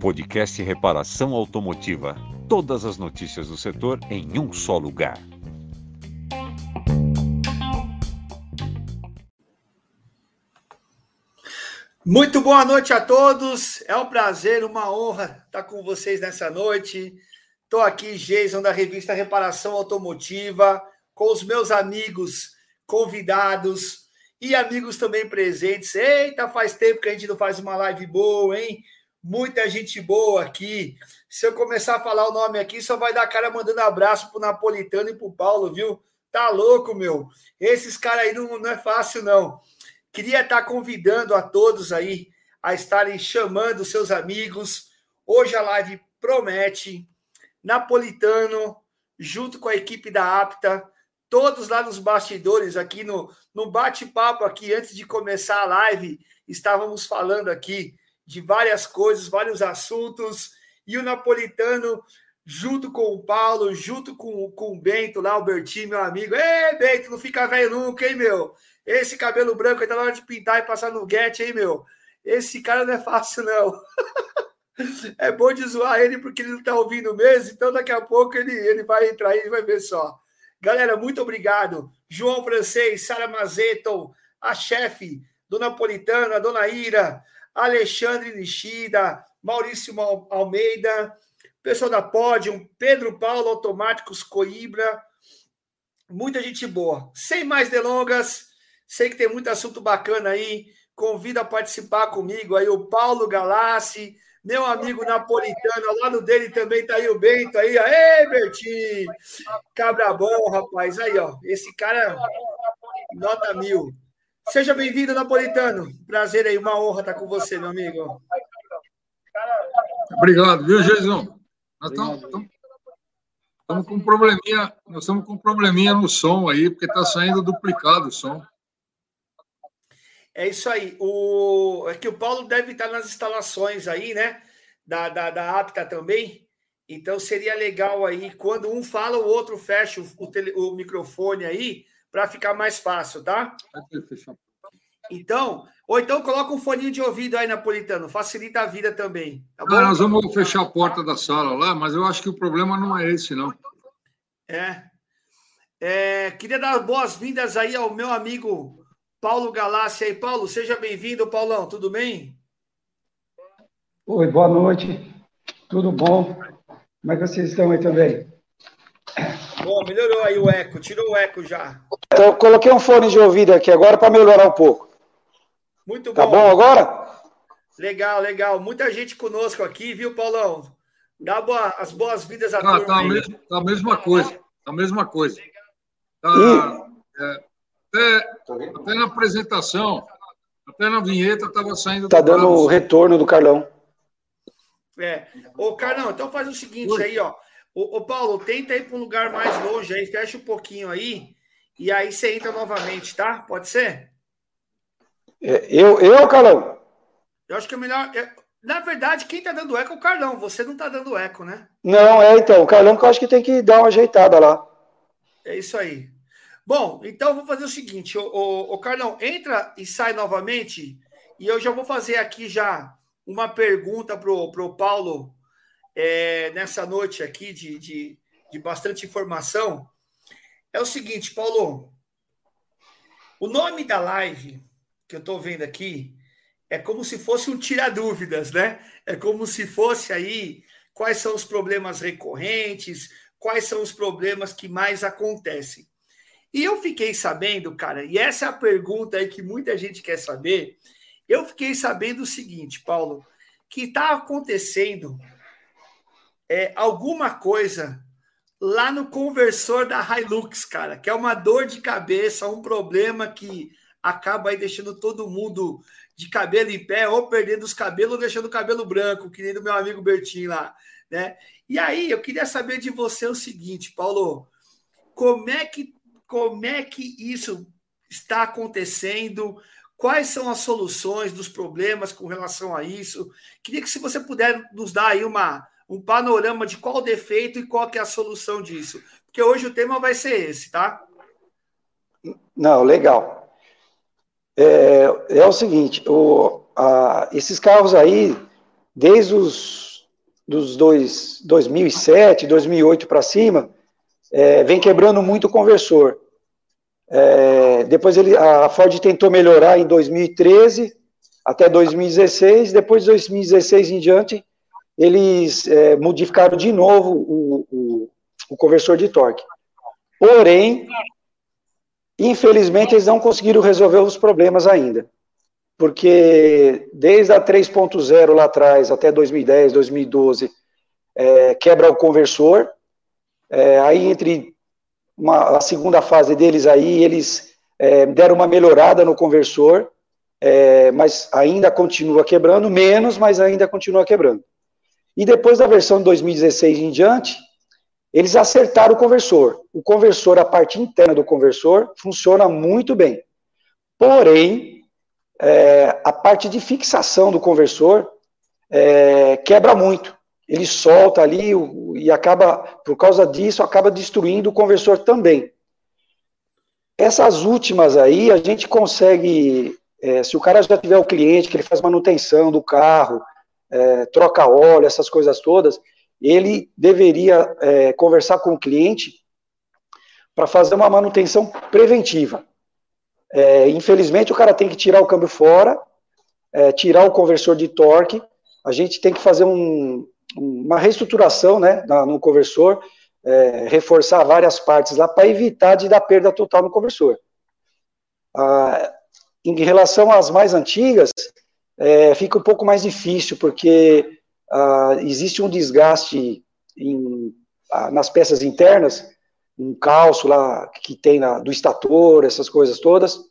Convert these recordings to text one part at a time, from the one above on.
Podcast Reparação Automotiva. Todas as notícias do setor em um só lugar. Muito boa noite a todos. É um prazer, uma honra estar com vocês nessa noite. Estou aqui, Jason, da revista Reparação Automotiva, com os meus amigos convidados e amigos também presentes. Eita, faz tempo que a gente não faz uma live boa, hein? Muita gente boa aqui. Se eu começar a falar o nome aqui, só vai dar cara mandando abraço pro Napolitano e pro Paulo, viu? Tá louco, meu. Esses caras aí não, não é fácil, não. Queria estar convidando a todos aí a estarem chamando seus amigos. Hoje a live promete. Napolitano, junto com a equipe da APTA, todos lá nos bastidores, aqui no, no bate-papo, aqui antes de começar a live, estávamos falando aqui de várias coisas, vários assuntos, e o Napolitano, junto com o Paulo, junto com, com o Bento lá, o Bertinho, meu amigo. Ei, Bento, não fica velho nunca, hein, meu? Esse cabelo branco aí tá na hora de pintar e passar no get, hein, meu? Esse cara não é fácil, não. é bom de zoar ele porque ele não tá ouvindo mesmo, então daqui a pouco ele, ele vai entrar e vai ver só. Galera, muito obrigado. João Francês, Sara Mazeton, a chefe do Napolitano, a dona Ira, Alexandre Nishida, Maurício Almeida, pessoal da Pódium, Pedro Paulo Automáticos Coimbra, muita gente boa. Sem mais delongas, sei que tem muito assunto bacana aí. Convido a participar comigo aí o Paulo Galassi, meu amigo napolitano, ao lado dele também tá aí o Bento aí, Aê, Bertinho! Cabra bom, rapaz. Aí, ó, esse cara nota mil. Seja bem-vindo, Napolitano. Prazer aí, uma honra estar com você, meu amigo. Obrigado, viu, Jesus? Nós estamos com um probleminha, nós estamos com um probleminha no som aí, porque está saindo duplicado o som. É isso aí. O, é que o Paulo deve estar nas instalações aí, né? Da, da, da APTA também. Então seria legal aí, quando um fala, o outro fecha o, o, tele, o microfone aí, para ficar mais fácil, tá? Então, ou então coloca um fone de ouvido aí, Napolitano, facilita a vida também. Tá ah, nós vamos fechar a porta da sala lá, mas eu acho que o problema não é esse, não. É. é queria dar boas-vindas aí ao meu amigo Paulo Galassi aí. Paulo, seja bem-vindo, Paulão, tudo bem? Oi, boa noite. Tudo bom? Como é que vocês estão aí também? Bom, melhorou aí o eco, tirou o eco já. Então, eu coloquei um fone de ouvido aqui agora para melhorar um pouco. Muito tá bom. Tá bom agora? Legal, legal. Muita gente conosco aqui, viu, Paulão? Dá boa, as boas-vindas a ah. Tá a, mesma, tá a mesma coisa. Tá a mesma coisa. Tá, é, até, até na apresentação, até na vinheta estava saindo. Tá dando o retorno do Carlão. É. Ô, Carlão, então faz o seguinte Oi. aí, ó. Ô, ô, Paulo, tenta ir para um lugar mais longe aí, fecha um pouquinho aí, e aí você entra novamente, tá? Pode ser? É, eu, eu, Carlão? Eu acho que é melhor. É, na verdade, quem tá dando eco é o Carlão. Você não tá dando eco, né? Não, é então. O Carlão que eu acho que tem que dar uma ajeitada lá. É isso aí. Bom, então vou fazer o seguinte, o, o, o Carlão, entra e sai novamente, e eu já vou fazer aqui já uma pergunta pro, pro Paulo é, nessa noite aqui de, de, de bastante informação. É o seguinte, Paulo, o nome da live que eu estou vendo aqui é como se fosse um tira-dúvidas, né? É como se fosse aí quais são os problemas recorrentes, quais são os problemas que mais acontecem. E eu fiquei sabendo, cara, e essa é a pergunta aí que muita gente quer saber. Eu fiquei sabendo o seguinte, Paulo, que está acontecendo é, alguma coisa lá no conversor da Hilux, cara, que é uma dor de cabeça, um problema que acaba aí deixando todo mundo de cabelo em pé, ou perdendo os cabelos, ou deixando o cabelo branco, que nem do meu amigo Bertinho lá, né? E aí, eu queria saber de você o seguinte, Paulo, como é que como é que isso está acontecendo? Quais são as soluções dos problemas com relação a isso? Queria que se você puder nos dar aí uma, um panorama de qual o defeito e qual que é a solução disso. Porque hoje o tema vai ser esse, tá? Não, legal. é, é o seguinte, o, a, esses carros aí, desde os dos dois, 2007, 2008 para cima, é, vem quebrando muito o conversor. É, depois ele, a Ford tentou melhorar em 2013 até 2016, depois de 2016 em diante, eles é, modificaram de novo o, o, o conversor de torque. Porém, infelizmente, eles não conseguiram resolver os problemas ainda. Porque desde a 3.0 lá atrás, até 2010, 2012, é, quebra o conversor. É, aí, entre uma, a segunda fase deles aí, eles é, deram uma melhorada no conversor, é, mas ainda continua quebrando, menos, mas ainda continua quebrando. E depois da versão 2016 em diante, eles acertaram o conversor. O conversor, a parte interna do conversor, funciona muito bem. Porém, é, a parte de fixação do conversor é, quebra muito. Ele solta ali e acaba, por causa disso, acaba destruindo o conversor também. Essas últimas aí, a gente consegue, é, se o cara já tiver o cliente, que ele faz manutenção do carro, é, troca óleo, essas coisas todas, ele deveria é, conversar com o cliente para fazer uma manutenção preventiva. É, infelizmente, o cara tem que tirar o câmbio fora, é, tirar o conversor de torque, a gente tem que fazer um, uma reestruturação né, no conversor, é, reforçar várias partes lá para evitar de dar perda total no conversor. Ah, em relação às mais antigas, é, fica um pouco mais difícil, porque ah, existe um desgaste em, nas peças internas, um calço lá que tem na, do estator, essas coisas todas. O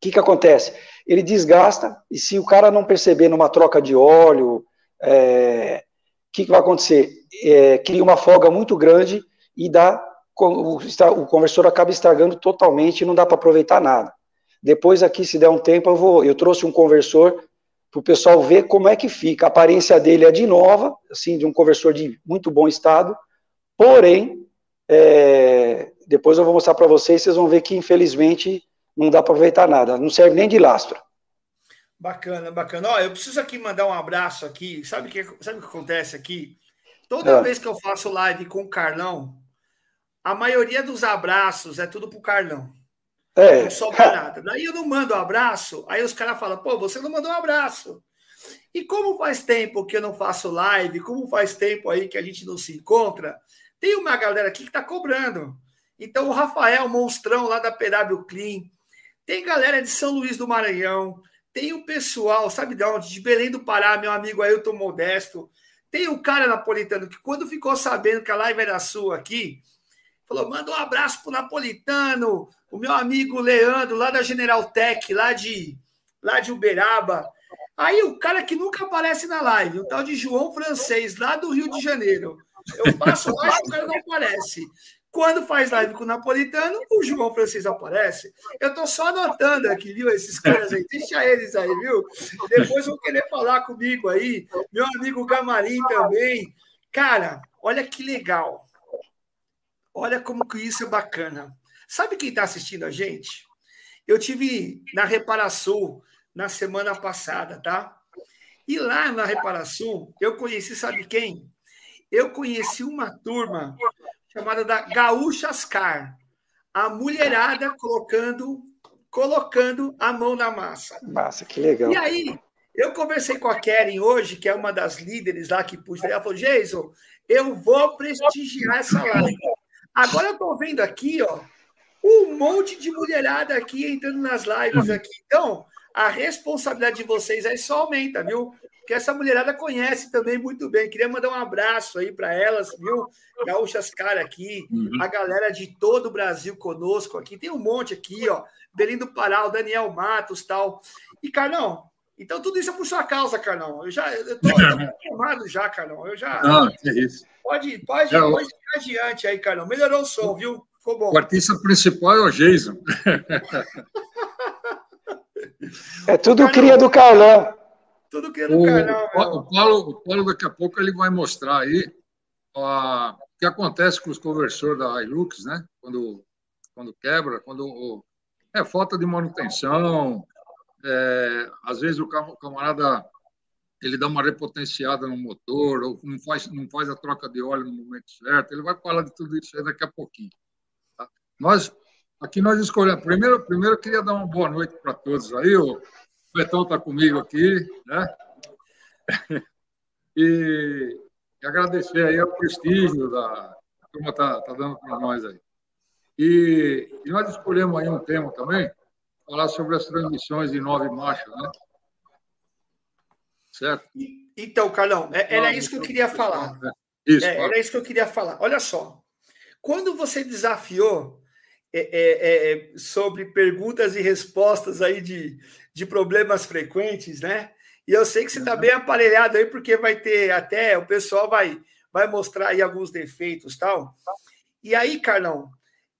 que, que acontece? Ele desgasta, e se o cara não perceber numa troca de óleo, é, que, que vai acontecer? É, cria uma folga muito grande e dá o, o conversor acaba estragando totalmente e não dá para aproveitar nada. Depois aqui, se der um tempo, eu vou. Eu trouxe um conversor para o pessoal ver como é que fica. A aparência dele é de nova, assim, de um conversor de muito bom estado, porém, é, depois eu vou mostrar para vocês, vocês vão ver que, infelizmente, não dá para aproveitar nada, não serve nem de lastro. Bacana, bacana. Ó, eu preciso aqui mandar um abraço aqui. Sabe o que, sabe o que acontece aqui? Toda é. vez que eu faço live com o Carlão, a maioria dos abraços é tudo pro Carlão. É. Não sobra nada. Daí eu não mando um abraço, aí os caras falam, pô, você não mandou um abraço. E como faz tempo que eu não faço live, como faz tempo aí que a gente não se encontra, tem uma galera aqui que tá cobrando. Então o Rafael Monstrão lá da PW Clean, tem galera de São Luís do Maranhão, tem o pessoal, sabe de onde? De Belém do Pará, meu amigo Ailton Modesto. Tem o cara napolitano que quando ficou sabendo que a live era sua aqui, falou: manda um abraço pro napolitano, o meu amigo Leandro, lá da General Tech, lá de, lá de Uberaba. Aí o cara que nunca aparece na live, o tal de João Francês, lá do Rio de Janeiro. Eu passo lá e o cara não aparece. Quando faz live com o Napolitano, o João Francês aparece. Eu tô só anotando aqui, viu? Esses caras aí, deixa eles aí, viu? Depois vão querer falar comigo aí. Meu amigo Gamarim também. Cara, olha que legal. Olha como que isso é bacana. Sabe quem está assistindo a gente? Eu tive na Reparação na semana passada, tá? E lá na Reparação, eu conheci, sabe quem? Eu conheci uma turma chamada da Gaúchas Car. A mulherada colocando colocando a mão na massa. Massa, que legal. E aí, eu conversei com a Karen hoje, que é uma das líderes lá que puxa. Ela falou: Jason, eu vou prestigiar essa live. Agora eu estou vendo aqui, ó, um monte de mulherada aqui entrando nas lives aqui. Então, a responsabilidade de vocês aí só aumenta, viu? Porque essa mulherada conhece também muito bem. Queria mandar um abraço aí para elas, viu? Gaúchas Cara aqui, uhum. a galera de todo o Brasil conosco aqui. Tem um monte aqui, ó. Belindo Pará, o Daniel Matos tal. E, Carlão, então tudo isso é por sua causa, Carlão. Eu já eu tô, formado já, Carlão. Eu já. Não, que isso. Pode, pode, é, pode ir adiante aí, Carlão. Melhorou o som, viu? Ficou bom. O artista principal é o Jason. é tudo Carlão. cria do Carlão. Tudo cria do o, Carlão. O Paulo, o Paulo, daqui a pouco, ele vai mostrar aí ó, o que acontece com os conversores da Hilux, né? Quando, quando quebra, quando é falta de manutenção, é, às vezes o camarada ele dá uma repotenciada no motor, ou não faz, não faz a troca de óleo no momento certo. Ele vai falar de tudo isso aí daqui a pouquinho. Tá? Nós, aqui nós escolhemos. Primeiro, primeiro eu queria dar uma boa noite para todos aí. O Betão está comigo aqui, né? E, agradecer aí o prestígio da a turma está tá dando para nós aí. E, e, nós escolhemos aí um tema também, falar sobre as transmissões de nove marchas, né? Certo? Então, Carlão, é, era isso que eu queria falar. Isso, é, era isso que eu queria falar. Olha só, quando você desafiou é, é, é, sobre perguntas e respostas aí de, de problemas frequentes, né? E eu sei que você está bem aparelhado aí, porque vai ter até, o pessoal vai, vai mostrar aí alguns defeitos tal. E aí, Carlão,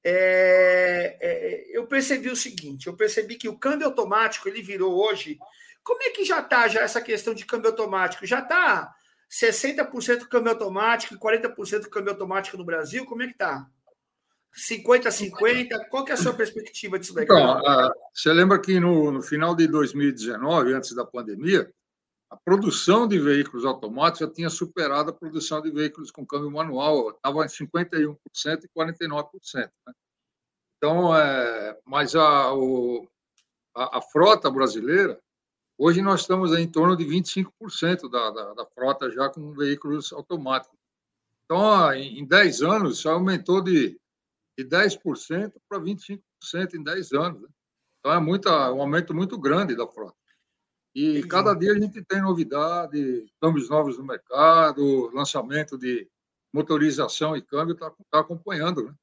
é, é, eu percebi o seguinte: eu percebi que o câmbio automático ele virou hoje como é que já está já essa questão de câmbio automático? Já está 60% câmbio automático e 40% câmbio automático no Brasil? Como é que está? 50-50? Qual que é a sua perspectiva disso daí? Então, você lembra que no, no, final de 2019, antes da pandemia, a produção de veículos automáticos já tinha superado a produção de veículos com câmbio manual, estava em 51% e 49%. Né? Então, é, mas a, o, a, a frota brasileira Hoje nós estamos em torno de 25% da, da, da, frota já com veículos automáticos. Então, em, 10 anos, isso aumentou de, de 10% para 25% em 10 anos. Né? Então, é muita, um aumento muito grande da frota. E cada dia a gente tem novidade, câmbios novos no mercado, lançamento de motorização e câmbio está tá acompanhando. Né?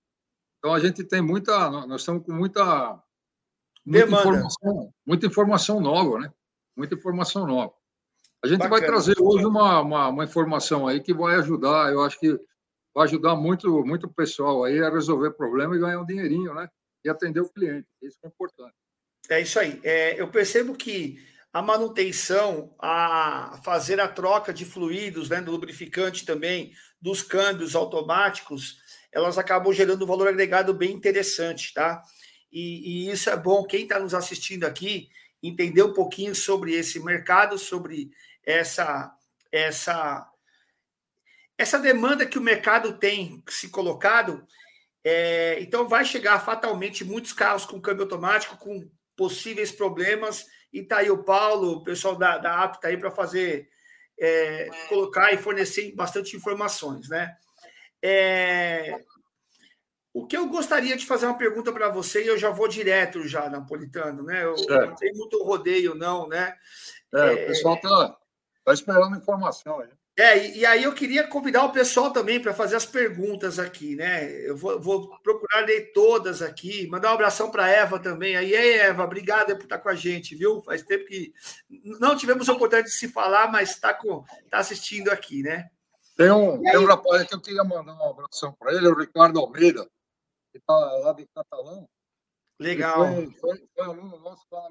Então, a gente tem muita, nós estamos com muita, muita informação, muita informação nova, né? muita informação nova. A gente Bacana. vai trazer hoje uma, uma, uma, informação aí que vai ajudar, eu acho que vai ajudar muito, muito o pessoal aí a resolver problema e ganhar um dinheirinho, né? E atender o cliente. Isso é importante. É isso aí. É, eu percebo que a manutenção, a fazer a troca de fluidos, né, do lubrificante também, dos câmbios automáticos, elas acabam gerando um valor agregado bem interessante, tá? E, e isso é bom. Quem está nos assistindo aqui, entender um pouquinho sobre esse mercado, sobre essa essa essa demanda que o mercado tem se colocado. É, então vai chegar fatalmente muitos carros com câmbio automático com possíveis problemas e tá aí o Paulo, o pessoal da, da APTA tá aí para fazer é, colocar e fornecer bastante informações, né? É, o que eu gostaria de fazer uma pergunta para você, e eu já vou direto já, Napolitano, né? Eu, não tem muito rodeio, não, né? É, o pessoal está tá esperando informação aí. É, e, e, aí eu queria convidar o pessoal também para fazer as perguntas aqui, né? Eu vou, vou, procurar ler todas aqui, mandar um abração para Eva também. Aí, Eva, obrigada por estar com a gente, viu? Faz tempo que não tivemos a oportunidade de se falar, mas está tá assistindo aqui, né? Tem um, tem um rapaz que eu queria mandar um abração para ele, o Ricardo Almeida que está lá de Catalão. Legal. Foi, foi, foi aluno nosso lá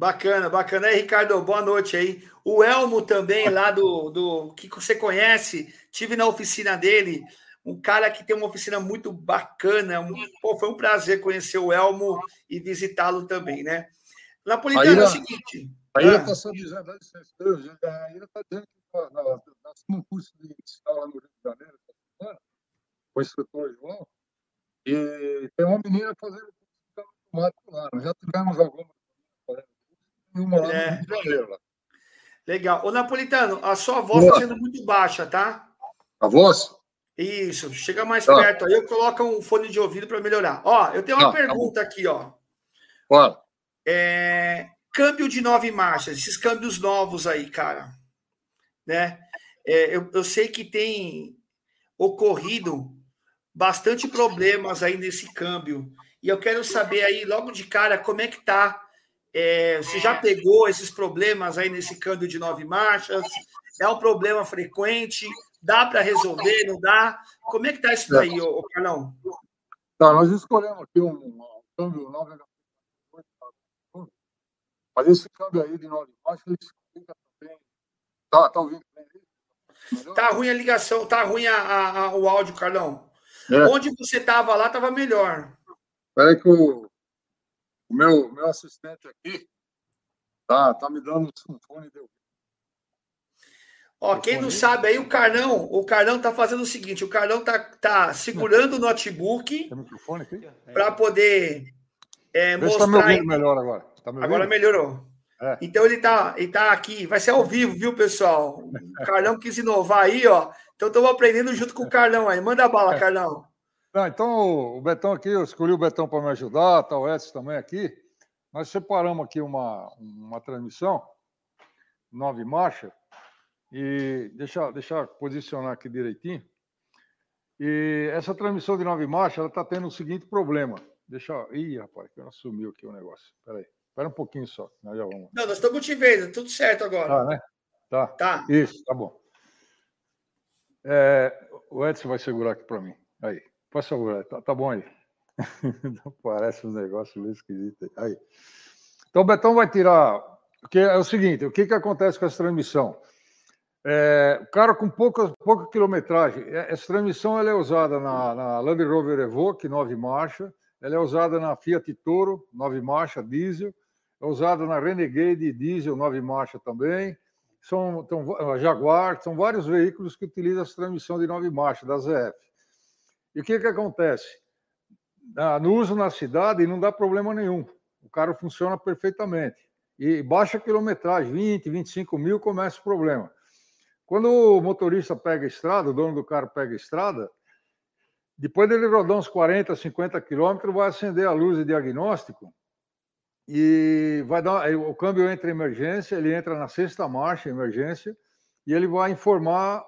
Bacana, bacana. Aí, Ricardo, boa noite aí. O Elmo também, lá do, do que você conhece, tive na oficina dele, um cara que tem uma oficina muito bacana. Um, pô, foi um prazer conhecer o Elmo e visitá-lo também, né? Napolitano, é o seguinte. Ah. está só dizendo, aí está dizendo que nós temos um curso de escola no Rio de Janeiro, com o instrutor João, e tem uma menina fazendo curso de automático lá. Nós já tivemos algumas e uma lá é. no Rio de Janeiro. Lá. Legal. Ô, Napolitano, a sua voz está sendo muito baixa, tá? A voz? Isso, chega mais tá. perto aí, eu coloco um fone de ouvido para melhorar. Ó, eu tenho uma tá, pergunta tá aqui, ó. Fala. É, câmbio de nove marchas, esses câmbios novos aí, cara, né? É, eu, eu sei que tem ocorrido bastante problemas aí nesse câmbio. E eu quero saber aí, logo de cara, como é que tá. É, você já pegou esses problemas aí nesse câmbio de nove marchas? É um problema frequente? Dá para resolver? Não dá? Como é que tá isso daí, ô, ô Carlão? Tá, nós escolhemos aqui um, um câmbio 9 mas esse câmbio aí de nove marchas, ele explica também. Tá, tá ouvindo bem? Tá ruim a ligação, tá ruim a, a, a o áudio, Carlão. É. Onde você estava lá, estava melhor. Espera que eu O meu, meu assistente aqui tá, tá me dando um fone de Ó, quem não sabe aí, o Carlão, o Carlão tá fazendo o seguinte, o Carlão tá, tá segurando o notebook para poder é, mostrar... Tá me ouvindo melhor agora. Tá agora melhorou. É. Então ele tá, ele tá aqui, vai ser ao vivo, viu, pessoal? O Carlão quis inovar aí, ó. Então estamos aprendendo junto com o Carlão aí. Manda bala, Carlão. Não, então o Betão aqui, eu escolhi o Betão para me ajudar, tá o Edson também aqui. Nós separamos aqui uma, uma transmissão, nove marchas, e deixa, deixa posicionar aqui direitinho. E essa transmissão de nove marchas, ela está tendo o seguinte problema. Deixa eu... Ih, rapaz, que ela sumiu aqui o negócio. Espera aí. Espera um pouquinho só. Nós já vamos. Não, nós estamos te vendo, tudo certo agora. Tá, né? Tá. Tá. Isso, tá bom. É, o Edson vai segurar aqui para mim. Aí. Pode segurar. Tá, tá bom aí. Parece um negócio meio esquisito aí. Então, o Betão vai tirar. Porque é o seguinte: o que, que acontece com essa transmissão? É, o cara com pouca, pouca quilometragem. É, essa transmissão ela é usada na, na Land Rover Evoque, 9 marcha. Ela é usada na Fiat Toro, 9 marcha, diesel. É usada na Renegade diesel, 9 marcha também. São, então, Jaguar, são vários veículos que utilizam essa transmissão de 9 marchas, da ZF. E o que, que acontece? No uso na cidade não dá problema nenhum. O carro funciona perfeitamente. E baixa quilometragem, 20, 25 mil, começa o problema. Quando o motorista pega a estrada, o dono do carro pega a estrada, depois dele rodar uns 40, 50 quilômetros, vai acender a luz de diagnóstico e vai dar. O câmbio entra em emergência, ele entra na sexta marcha, emergência, e ele vai informar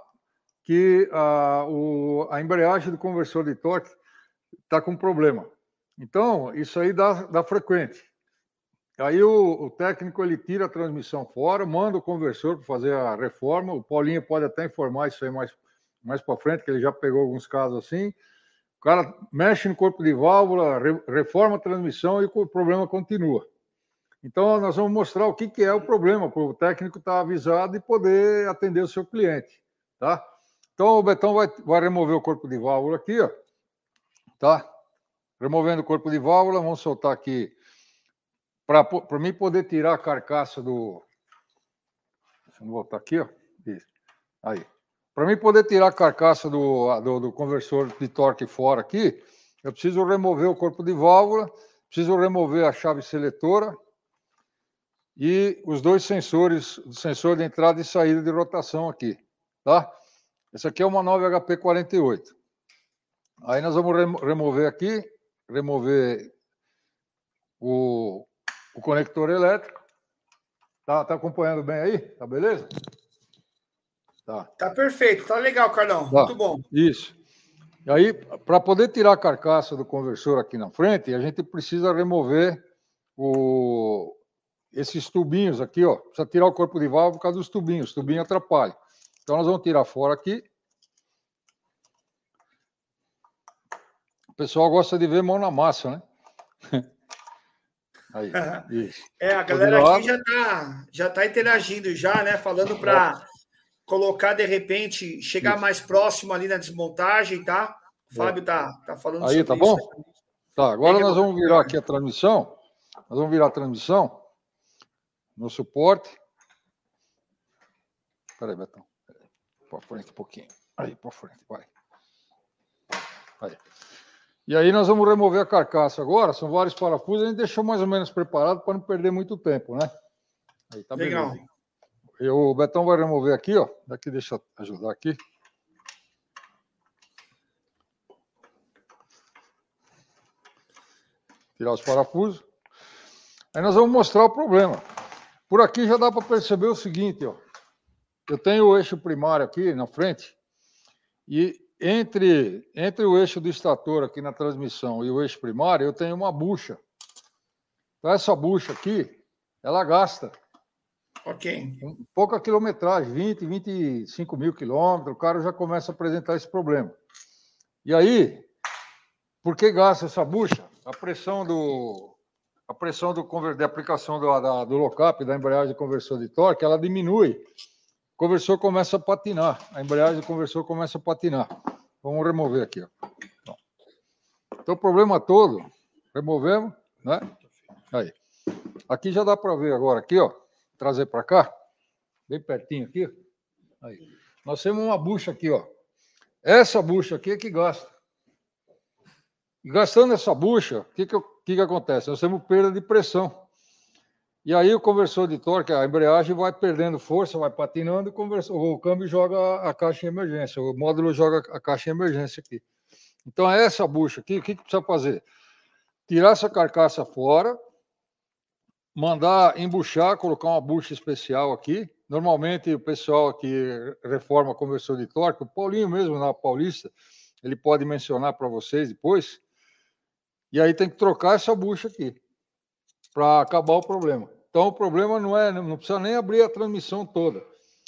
que a, o, a embreagem do conversor de torque está com problema. Então, isso aí dá, dá frequente. Aí o, o, técnico ele tira a transmissão fora, manda o conversor para fazer a reforma. O Paulinho pode até informar isso aí mais, mais para frente, que ele já pegou alguns casos assim. O cara mexe no corpo de válvula, re, reforma a transmissão e o problema continua. Então, nós vamos mostrar o que, que é o problema, para o técnico estar tá avisado e poder atender o seu cliente. Tá? Então, o Betão vai, vai remover o corpo de válvula aqui, ó. Tá? Removendo o corpo de válvula, vamos soltar aqui para mim poder tirar a carcaça do. Deixa eu voltar aqui, ó. Isso. Aí. Para mim poder tirar a carcaça do, do, do, conversor de torque fora aqui, eu preciso remover o corpo de válvula, preciso remover a chave seletora e os dois sensores, o sensor de entrada e saída de rotação aqui, tá? Esse aqui é uma 9HP48. Aí nós vamos remover aqui, remover o, o conector elétrico. Tá, tá acompanhando bem aí? Tá beleza? Tá. Tá perfeito, tá legal, Carlão. Tá. Muito bom. Isso. E aí, para poder tirar a carcaça do conversor aqui na frente, a gente precisa remover o, esses tubinhos aqui, ó. Precisa tirar o corpo de válvula por causa dos tubinhos. Os tubinhos atrapalham. Então, nós vamos tirar fora aqui. O pessoal gosta de ver mão na massa, né? Aí, é, a galera aqui já está já tá interagindo já, né? Falando para colocar de repente, chegar isso. mais próximo ali na desmontagem, tá? O Fábio tá, tá falando Aí, tá bom? Isso. Tá, agora nós vamos virar aqui a transmissão. Nós vamos virar a transmissão no suporte. Espera aí, Betão. Para frente um pouquinho. Aí, para frente, vai. Aí. E aí nós vamos remover a carcaça agora, são vários parafusos, a gente deixou mais ou menos preparado para não perder muito tempo, né? Aí tá Legal. Beleza. E o Betão vai remover aqui, ó. Daqui deixa eu ajudar aqui. Tirar os parafusos. Aí nós vamos mostrar o problema. Por aqui já dá para perceber o seguinte, ó. Eu tenho o eixo primário aqui na frente e entre, entre o eixo do estator aqui na transmissão e o eixo primário, eu tenho uma bucha. Então, essa bucha aqui, ela gasta. Ok. pouca quilometragem, 20, 25 mil quilômetros, o cara já começa a apresentar esse problema. E aí, por que gasta essa bucha? A pressão do, a pressão do, da aplicação do, da, do lockup, da embreagem de conversor de torque, ela diminui conversor começa a patinar, a embreagem do conversor começa a patinar. Vamos remover aqui. Ó. Então, o problema todo, removemos, né? Aí. Aqui já dá para ver agora, aqui, ó. Trazer para cá, bem pertinho aqui. Aí. Nós temos uma bucha aqui, ó. Essa bucha aqui é que gasta. E gastando essa bucha, o que, que, que, que acontece? Nós temos perda de pressão. E aí o conversor de torque, a embreagem vai perdendo força, vai patinando, o, conversor, o câmbio joga a caixa em emergência, o módulo joga a caixa em emergência aqui. Então é essa bucha aqui, o que, que precisa fazer? Tirar essa carcaça fora, mandar embuchar, colocar uma bucha especial aqui. Normalmente o pessoal que reforma conversor de torque, o Paulinho mesmo na Paulista, ele pode mencionar para vocês depois. E aí tem que trocar essa bucha aqui para acabar o problema. Então o problema não é, não precisa nem abrir a transmissão toda.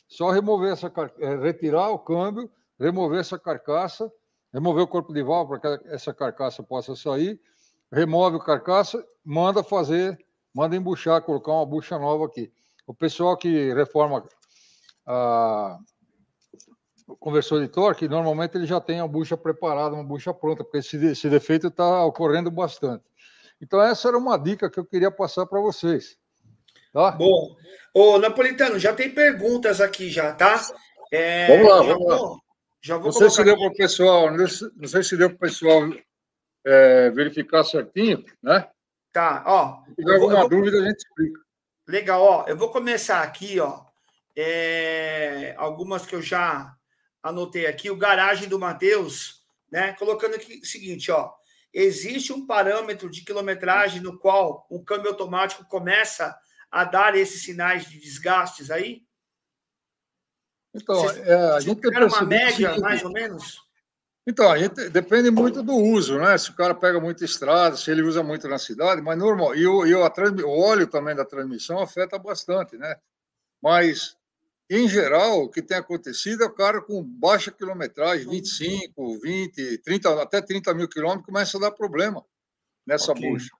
Só remover essa é, retirar o câmbio, remover essa carcaça, remover o corpo de válvula para que essa carcaça possa sair, remove o carcaça, manda fazer, manda embuchar, colocar uma bucha nova aqui. O pessoal que reforma a, conversor de torque, normalmente ele já tem a bucha preparada, uma bucha pronta, porque esse, esse defeito está ocorrendo bastante. Então, essa era uma dica que eu queria passar para vocês. Tá? Bom. Ô, Napolitano, já tem perguntas aqui já, tá? É, vamos lá, vamos lá. Já vou não sei se deu para o pessoal, não sei se deu para o pessoal é, verificar certinho, né? Tá, ó. Se tiver alguma vou... dúvida, a gente explica. Legal, ó. Eu vou começar aqui, ó. É, algumas que eu já anotei aqui. O garagem do Matheus, né? Colocando aqui o seguinte, ó. Existe um parâmetro de quilometragem no qual um câmbio automático começa a dar esses sinais de desgastes aí? Então, Vocês, é, a gente tem uma média, mais ou menos? Então, a gente depende muito do uso, né? Se o cara pega muita estrada, se ele usa muito na cidade, mas normal. E o, e o, o óleo também da transmissão afeta bastante, né? Mas, em geral, o que tem acontecido é o cara com baixa quilometragem, 25, 20, 30, até 30 mil quilômetros, começa a dar problema nessa okay. bucha.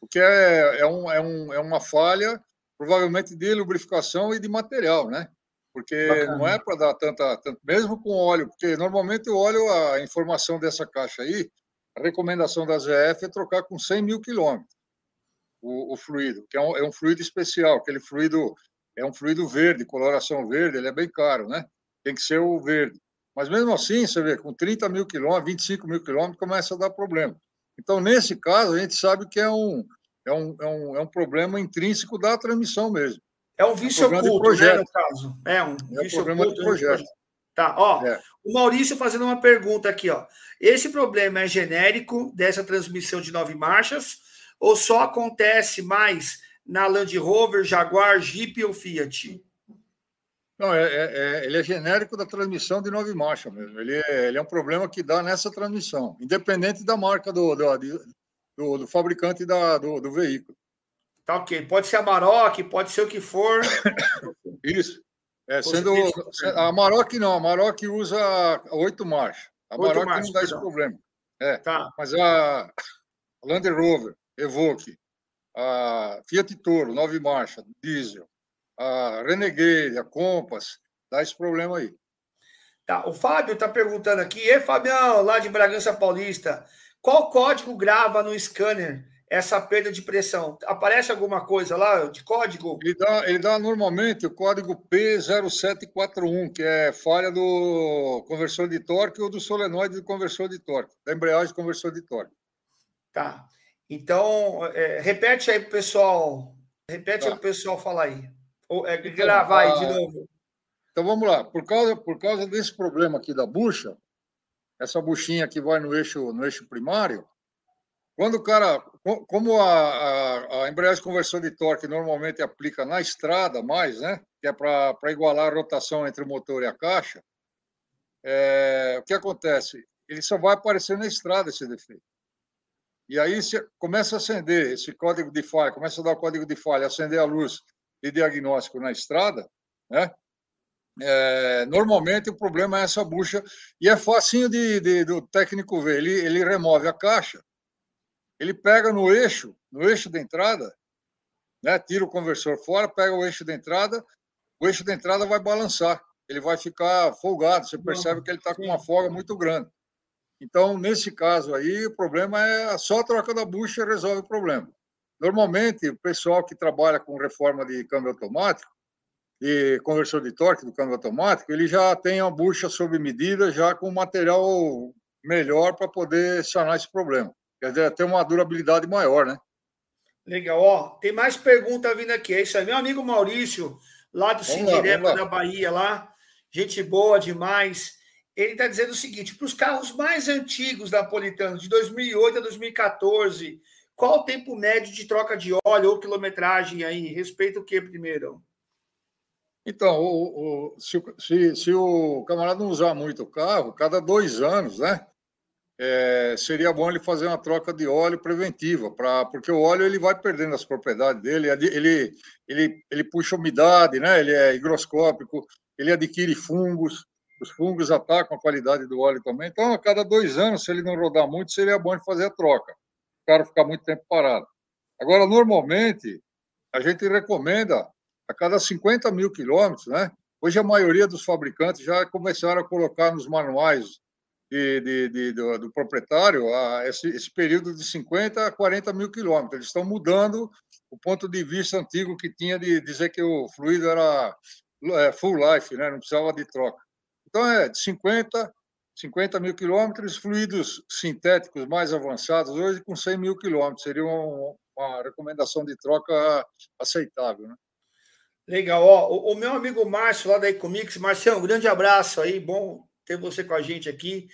Porque é, é, um, é, um, é uma falha, provavelmente, de lubrificação e de material, né? porque Bacana. não é para dar tanta, tanta, mesmo com óleo, porque normalmente o óleo, a informação dessa caixa aí, a recomendação da ZF é trocar com 100 mil quilômetros o, o, fluido, que é um, é um, fluido especial, aquele fluido é um fluido verde, coloração verde, ele é bem caro, né? Tem que ser o verde. Mas mesmo assim, você vê, com 30 mil quilômetros, 25 mil quilômetros, começa a dar problema. Então, nesse caso, a gente sabe que é um, é um, é um, é um problema intrínseco da transmissão mesmo. É um vício é um oculto, né, no caso. É um é vício problema oculto. De projeto. Tá, ó. É. O Maurício fazendo uma pergunta aqui, ó. Esse problema é genérico dessa transmissão de nove marchas ou só acontece mais na Land Rover, Jaguar, Jeep ou Fiat? Não, é, é, é ele é genérico da transmissão de nove marchas mesmo. Ele é, ele é, um problema que dá nessa transmissão, independente da marca do, do, do, do fabricante da, do, do veículo. Tá ok. Pode ser a Maroc, pode ser o que for. Isso. É, sendo a Maroc não, a Maroc usa oito marchas. A Maroc marchas, não dá esse problema. É. Tá. Mas a Land Rover, Evoque, a Fiat Toro, nove marchas, diesel, a Renegade, a Compass, dá esse problema aí. Tá. O Fábio está perguntando aqui, e Fabião, lá de Bragança Paulista, qual código grava no scanner essa perda de pressão? Aparece alguma coisa lá de código? Ele dá, ele dá normalmente o código P0741, que é falha do conversor de torque ou do solenoide do conversor de torque, da embreagem do conversor de torque. Tá. Então, é, repete aí para o pessoal. Repete tá. aí para o pessoal falar aí. Ou, é, então, gravar aí de ah, novo. Então vamos lá. Por causa, por causa desse problema aqui da bucha, essa buchinha que vai no eixo, no eixo primário, quando o cara, como a, a, a embreagem conversor de torque normalmente aplica na estrada mais, né? Que é para igualar a rotação entre o motor e a caixa, é, o que acontece? Ele só vai aparecer na estrada esse defeito. E aí se começa a acender esse código de falha, começa a dar o código de falha, acender a luz de diagnóstico na estrada, né? É, normalmente o problema é essa bucha e é facinho de, de, do técnico ver. Ele, ele remove a caixa ele pega no eixo, no eixo da entrada, né, tira o conversor fora, pega o eixo da entrada, o eixo da entrada vai balançar, ele vai ficar folgado, você percebe que ele está com uma folga muito grande. Então, nesse caso aí, o problema é só a troca da bucha resolve o problema. normalmente o pessoal que trabalha com reforma de câmbio automático, de conversor de torque do câmbio automático, ele já tem a bucha sob medida, já com material melhor para poder sanar esse problema. Quer dizer, ter uma durabilidade maior, né? Legal. Ó, tem mais pergunta vindo aqui. É isso aí. Meu amigo Maurício, lá do Sindirema da Bahia, lá. Gente boa demais. Ele está dizendo o seguinte: para os carros mais antigos da Napolitano, de 2008 a 2014, qual o tempo médio de troca de óleo ou quilometragem aí? Respeita o que primeiro? Então, o, o, se, se, se, o camarada não usar muito o carro, cada dois anos, né? É, seria bom ele fazer uma troca de óleo preventiva, pra, porque o óleo ele vai perdendo as propriedades dele, ele, ele, ele puxa umidade, né? ele é higroscópico, ele adquire fungos, os fungos atacam a qualidade do óleo também. Então, a cada dois anos, se ele não rodar muito, seria bom ele fazer a troca. O cara ficar muito tempo parado. Agora, normalmente, a gente recomenda a cada 50 mil quilômetros, né? Hoje a maioria dos fabricantes já começaram a colocar nos manuais de, de, de, do, do, proprietário a, esse, esse, período de 50 a 40 mil quilômetros. Eles estão mudando o ponto de vista antigo que tinha de dizer que o fluido era é, full life, né? não precisava de troca. Então, é de 50, 50 mil quilômetros, fluidos sintéticos mais avançados, hoje com 100 mil quilômetros. Seria uma, uma recomendação de troca aceitável. Né? Legal. Ó, o, o, meu amigo Márcio, lá da Ecomix, Marcião, um grande abraço aí, bom ter você com a gente aqui.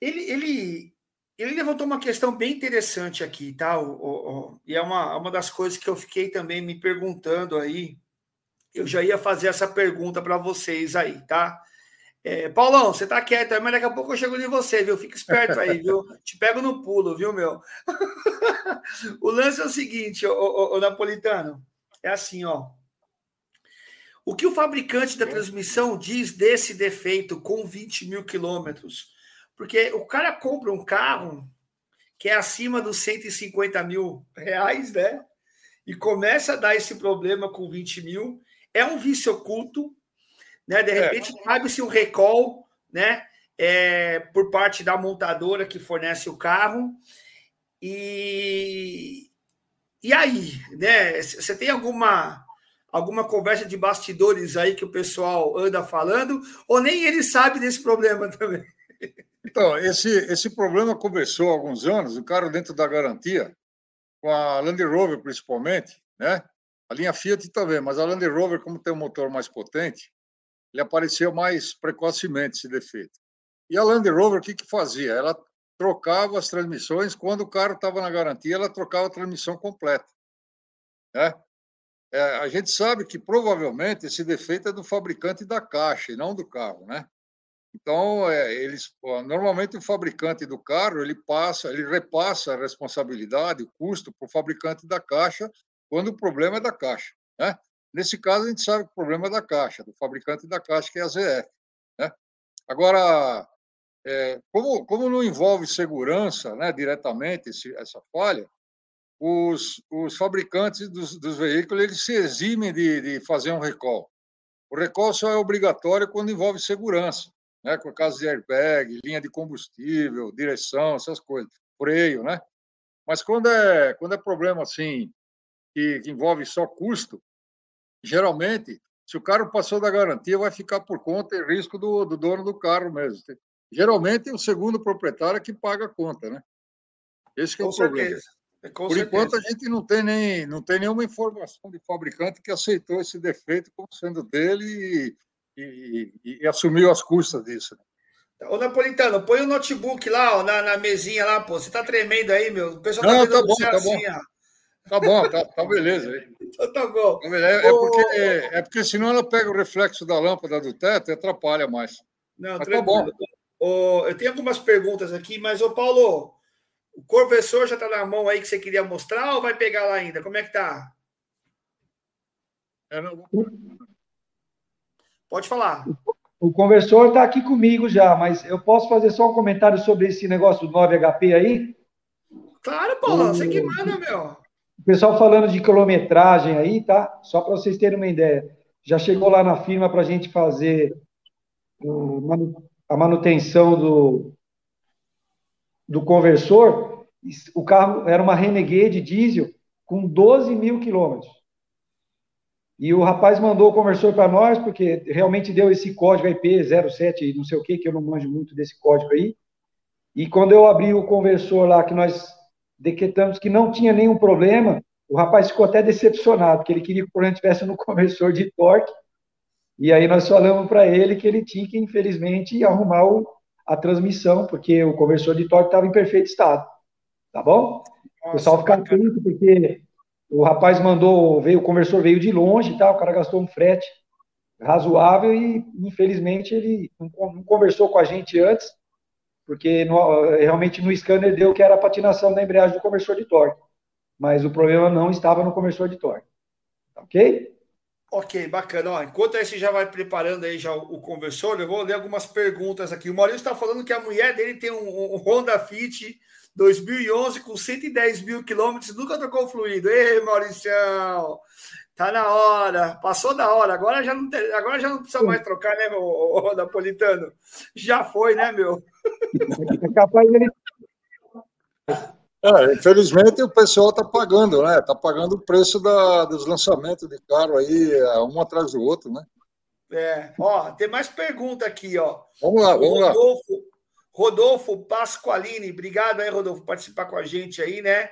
Ele, ele, ele levantou uma questão bem interessante aqui, tá? O, o, e é uma, uma das coisas que eu fiquei também me perguntando aí. Eu já ia fazer essa pergunta para vocês aí, tá? É, Paulão, você tá quieto aí, mas daqui a pouco eu chego em você, viu? Fica esperto aí, viu? Te pego no pulo, viu, meu? o lance é o seguinte, o, o, o Napolitano é assim, ó. O que o fabricante da transmissão diz desse defeito com 20 mil quilômetros? Porque o cara compra um carro que é acima dos 150 mil reais, né? E começa a dar esse problema com 20 mil. É um vício oculto, né? De é. repente, é. sabe-se um recall, né? É, por parte da montadora que fornece o carro. E, e aí, né? Você tem alguma alguma conversa de bastidores aí que o pessoal anda falando, ou nem ele sabe desse problema também? Então, esse, esse problema começou há alguns anos, o cara dentro da garantia, com a Land Rover principalmente, né? A linha Fiat também, mas a Land Rover, como tem um motor mais potente, ele apareceu mais precocemente esse defeito. E a Land Rover, o que, que fazia? Ela trocava as transmissões, quando o carro estava na garantia, ela trocava a transmissão completa. Né? É, a gente sabe que provavelmente esse defeito é do fabricante da caixa e não do carro, né? Então, é, eles normalmente o fabricante do carro ele passa, ele repassa a responsabilidade, o custo para o fabricante da caixa quando o problema é da caixa, né? Nesse caso, a gente sabe que o problema é da caixa, do fabricante da caixa, que é a ZF. Né? Agora, é, como, como não envolve segurança né, diretamente esse, essa falha, os, os fabricantes dos, dos, veículos eles se eximem de, de fazer um recall. O recall só é obrigatório quando envolve segurança, né, com caso de airbag, linha de combustível, direção, essas coisas, freio, né? Mas quando é, quando é problema assim, que, que envolve só custo, geralmente, se o carro passou da garantia, vai ficar por conta e risco do, do dono do carro mesmo. Geralmente, o segundo proprietário é que paga a conta, né? Esse é o problema. É, com Por certeza. enquanto, a gente não tem, nem, não tem nenhuma informação de fabricante que aceitou esse defeito como sendo dele e, e, e assumiu as custas disso. Né? Ô, Napolitano, põe o notebook lá, ó, na, na mesinha lá, pô. Você tá tremendo aí, meu. O pessoal tá não, tá, bom, tá assim, bom. Ó. Tá bom, tá, tá beleza. Então tá bom. Tá é, é, porque, é, é, porque senão ela pega o reflexo da lâmpada do teto e atrapalha mais. Não, mas tá bom. Oh, eu tenho algumas perguntas aqui, mas, ô Paulo, o conversor já está na mão aí que você queria mostrar ou vai pegar lá ainda? Como é que tá? Pode falar. O conversor está aqui comigo já, mas eu posso fazer só um comentário sobre esse negócio do 9HP aí? Claro, Paulo, o... você que manda, meu. O pessoal falando de quilometragem aí, tá? Só para vocês terem uma ideia. Já chegou lá na firma para a gente fazer a manutenção do, do conversor o carro era uma Renegade diesel com 12 mil quilômetros. E o rapaz mandou o conversor para nós, porque realmente deu esse código IP 07, não sei o que, que eu não manjo muito desse código aí. E quando eu abri o conversor lá, que nós decretamos que não tinha nenhum problema, o rapaz ficou até decepcionado, porque ele queria que o problema estivesse no conversor de torque. E aí nós falamos para ele que ele tinha que, infelizmente, arrumar o, a transmissão, porque o conversor de torque estava em perfeito estado. Tá bom? Nossa, o pessoal fica atento, porque o rapaz mandou, veio, o conversor veio de longe, tá? o cara gastou um frete razoável e, infelizmente, ele não conversou com a gente antes, porque no, realmente no scanner deu que era a patinação da embreagem do conversor de torque. Mas o problema não estava no conversor de torque. Ok? Ok, bacana. Ó, enquanto aí você já vai preparando aí já o, o conversor, eu vou ler algumas perguntas aqui. O Maurício está falando que a mulher dele tem um, um Honda Fit 2011 com 110 mil quilômetros, nunca trocou fluido. Ei, Mauricião, tá na hora, passou da hora. Agora já não, tem, agora já não precisa mais trocar, né, meu o, Napolitano? Já foi, né, meu? É capaz dele. É, infelizmente o pessoal está pagando, né? Está pagando o preço da, dos lançamentos de carro aí, é, um atrás do outro, né? É, ó, tem mais pergunta aqui, ó. Vamos lá, vamos Rodolfo, lá. Rodolfo Pasqualini, obrigado aí, Rodolfo, por participar com a gente aí, né?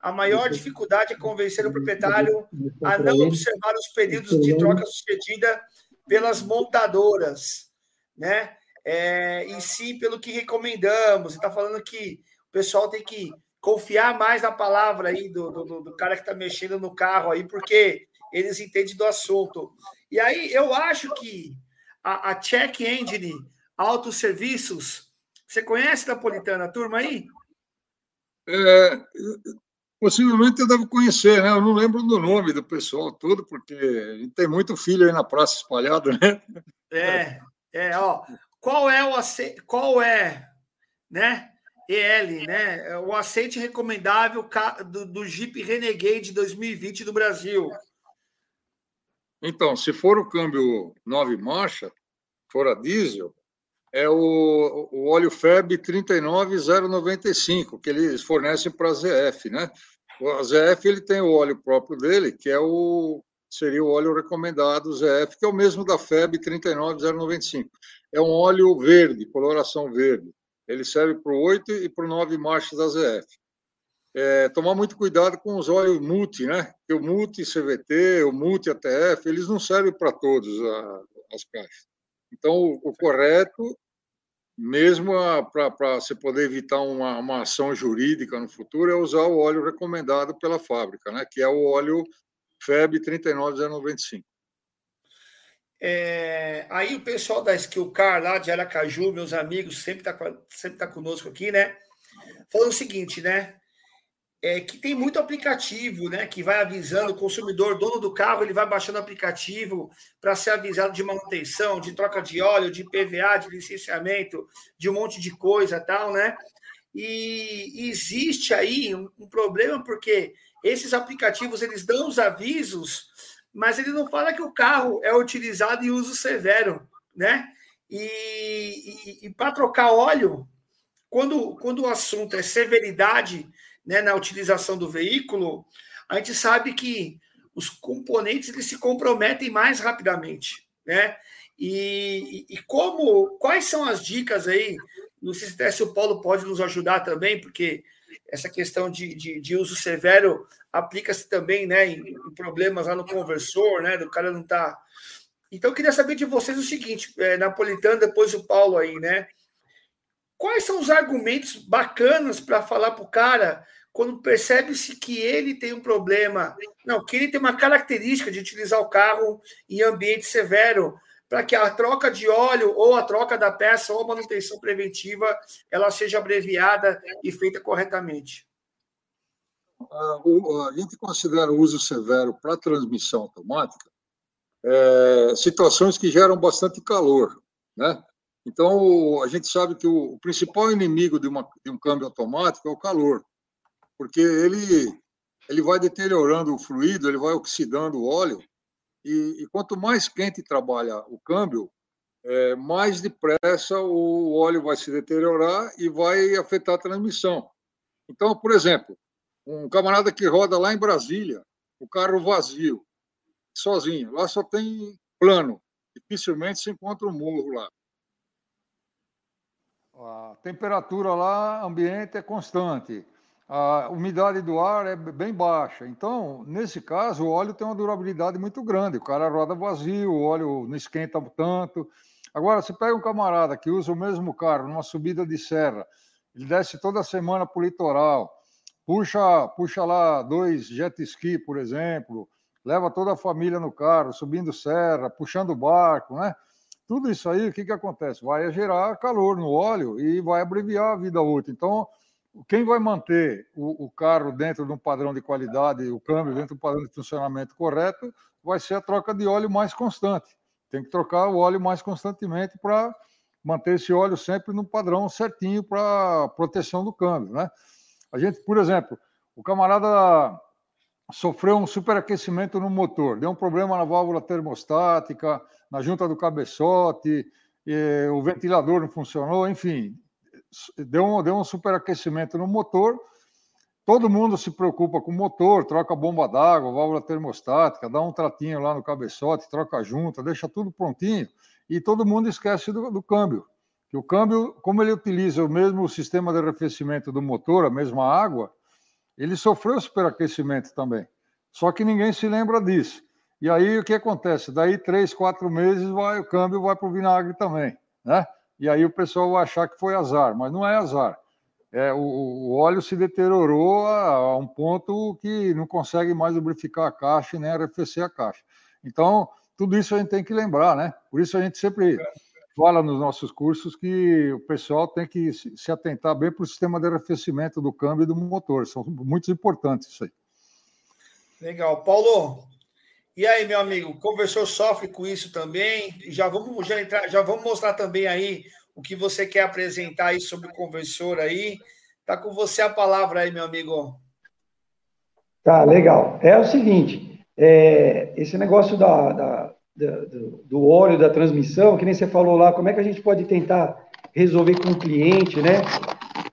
A maior dificuldade é convencer o proprietário a não observar os períodos de troca sucedida pelas montadoras, né? É, e sim pelo que recomendamos. Você está falando que o pessoal tem que confiar mais na palavra aí do, do, do cara que está mexendo no carro aí, porque eles entendem do assunto. E aí eu acho que a, a Check Engine Autosserviços, você conhece Napolitana, a turma aí? É, possivelmente eu devo conhecer, né? Eu não lembro do nome do pessoal todo, porque tem muito filho aí na praça espalhado, né? É, é, ó. Qual é o qual é, né? EL, né? É o aceite recomendável do, do Jeep Renegade 2020 do Brasil. Então, se for o câmbio 9 marcha, for a diesel, é o, o óleo FEB 39095, que eles fornecem para a ZF, né? A ZF ele tem o óleo próprio dele, que é o seria o óleo recomendado ZF, que é o mesmo da FEB 39095. É um óleo verde, coloração verde. Ele serve para o 8 e para o 9 marchas da ZF. É, tomar muito cuidado com os óleos multi, né? Porque o multi CVT, o multi ATF, eles não servem para todos as caixas. Então, o, o correto, mesmo para você poder evitar uma, uma ação jurídica no futuro, é usar o óleo recomendado pela fábrica, né? Que é o óleo FEB 39095. É, aí o pessoal da Skill Car lá de Aracaju, meus amigos, sempre está sempre tá conosco aqui, né? Falando o seguinte, né? É que tem muito aplicativo, né? Que vai avisando o consumidor, dono do carro, ele vai baixando o aplicativo para ser avisado de manutenção, de troca de óleo, de PVA, de licenciamento, de um monte de coisa tal, né? E existe aí um, um problema porque esses aplicativos eles dão os avisos mas ele não fala que o carro é utilizado em uso severo, né? E, e, e para trocar óleo, quando, quando o assunto é severidade né, na utilização do veículo, a gente sabe que os componentes eles se comprometem mais rapidamente, né? E, e, como quais são as dicas aí? Não sei se o Paulo pode nos ajudar também, porque essa questão de, de, de uso severo aplica-se também né, em, em, problemas lá no conversor, né? Do cara não tá. Então, eu queria saber de vocês o seguinte, é, Napolitano, depois o Paulo aí, né? Quais são os argumentos bacanas para falar para o cara quando percebe-se que ele tem um problema? Não, que ele tem uma característica de utilizar o carro em ambiente severo para que a troca de óleo ou a troca da peça ou a manutenção preventiva ela seja abreviada e feita corretamente. A gente considera o uso severo para transmissão automática é, situações que geram bastante calor, né? Então, a gente sabe que o, principal inimigo de, uma, de um câmbio automático é o calor, porque ele, ele vai deteriorando o fluido, ele vai oxidando o óleo, e, e quanto mais quente trabalha o câmbio, é, mais depressa o óleo vai se deteriorar e vai afetar a transmissão. Então, por exemplo, um camarada que roda lá em Brasília, o carro vazio, sozinho, lá só tem plano, dificilmente se encontra um morro lá. A temperatura lá, ambiente é constante. A umidade do ar é bem baixa. Então, nesse caso, o óleo tem uma durabilidade muito grande. O cara roda vazio, o óleo não esquenta tanto. Agora, você pega um camarada que usa o mesmo carro numa subida de serra, ele desce toda semana para o litoral, puxa, puxa lá dois jet ski, por exemplo, leva toda a família no carro, subindo serra, puxando barco, né? Tudo isso aí, o que, que acontece? Vai gerar calor no óleo e vai abreviar a vida útil. Então, quem vai manter o, o, carro dentro de um padrão de qualidade, o câmbio dentro de um padrão de funcionamento correto, vai ser a troca de óleo mais constante. Tem que trocar o óleo mais constantemente para manter esse óleo sempre no padrão certinho para proteção do câmbio, né? A gente, por exemplo, o camarada sofreu um superaquecimento no motor, deu um problema na válvula termostática, na junta do cabeçote, o ventilador não funcionou, enfim, deu um, deu um superaquecimento no motor. Todo mundo se preocupa com o motor, troca bomba d'água, válvula termostática, dá um tratinho lá no cabeçote, troca a junta, deixa tudo prontinho e todo mundo esquece do, do câmbio. Que o câmbio, como ele utiliza o mesmo sistema de arrefecimento do motor, a mesma água, ele sofreu superaquecimento também. Só que ninguém se lembra disso. E aí o que acontece? Daí três, quatro meses vai, o câmbio vai para o vinagre também, né? e aí o pessoal vai achar que foi azar, mas não é azar. É, o, o óleo se deteriorou a, a, um ponto que não consegue mais lubrificar a caixa e nem arrefecer a caixa. Então, tudo isso a gente tem que lembrar, né? Por isso a gente sempre fala nos nossos cursos que o pessoal tem que se atentar bem para o sistema de arrefecimento do câmbio e do motor. São muito importantes isso aí. Legal. Paulo, e aí, meu amigo, o conversor sofre com isso também? Já vamos já entrar, já vamos mostrar também aí o que você quer apresentar aí sobre o conversor aí. Tá com você a palavra aí, meu amigo. Tá, legal. É o seguinte, é, esse negócio da, da, da, do óleo da transmissão, que nem você falou lá, como é que a gente pode tentar resolver com o cliente, né?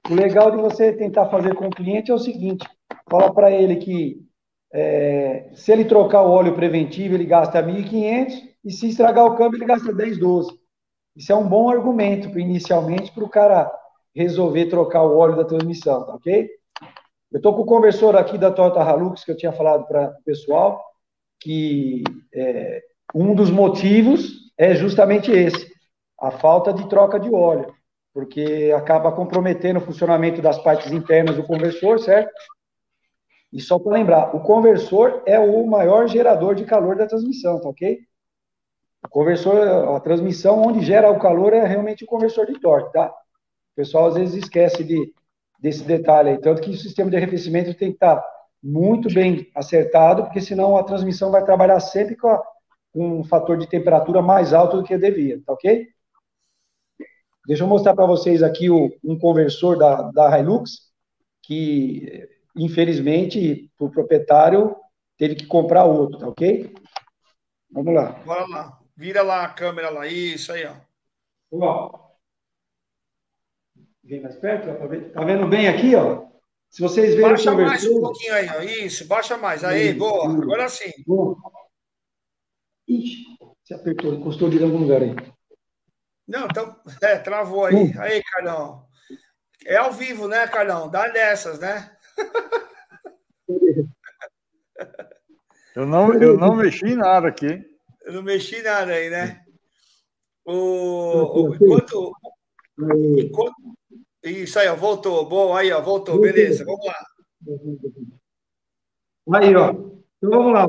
O legal de você tentar fazer com o cliente é o seguinte, fala para ele que é, se ele trocar o óleo preventivo, ele gasta 1.500 e se estragar o câmbio, ele gasta 10, 12. Isso é um bom argumento, inicialmente, para o cara resolver trocar o óleo da transmissão, tá ok? Eu estou com o conversor aqui da Toyota Hilux, que eu tinha falado para o pessoal, que é, um dos motivos é justamente esse, a falta de troca de óleo, porque acaba comprometendo o funcionamento das partes internas do conversor, certo? E só para lembrar, o conversor é o maior gerador de calor da transmissão, tá ok? O conversor, a transmissão onde gera o calor é realmente o conversor de torque, tá? O pessoal às vezes esquece de, desse detalhe aí. Tanto que o sistema de arrefecimento tem que estar tá muito bem acertado, porque senão a transmissão vai trabalhar sempre com, a, um fator de temperatura mais alto do que devia, tá ok? Deixa eu mostrar para vocês aqui o, um conversor da, da Hilux, que infelizmente, o proprietário teve que comprar outro, tá ok? Vamos lá. Bora lá. Vira lá a câmera lá. Isso aí, ó. Ó. Vem mais perto, ó. Tá vendo bem aqui, ó? Se vocês verem Baixa mais um pouquinho aí, ó. Isso, baixa mais. Aí, boa. Agora sim. Boa. Ixi, se apertou, encostou de algum lugar aí. Não, então, é, travou aí. Hum. Aí, Carlão. É ao vivo, né, Carlão? Dá dessas, né? Eu não, eu não mexi em nada aqui. Eu não mexi nada aí, né? O, o, enquanto, enquanto, Isso aí, ó, voltou. Bom, aí, ó, voltou. Beleza, vamos lá. Aí, ó. Então vamos lá.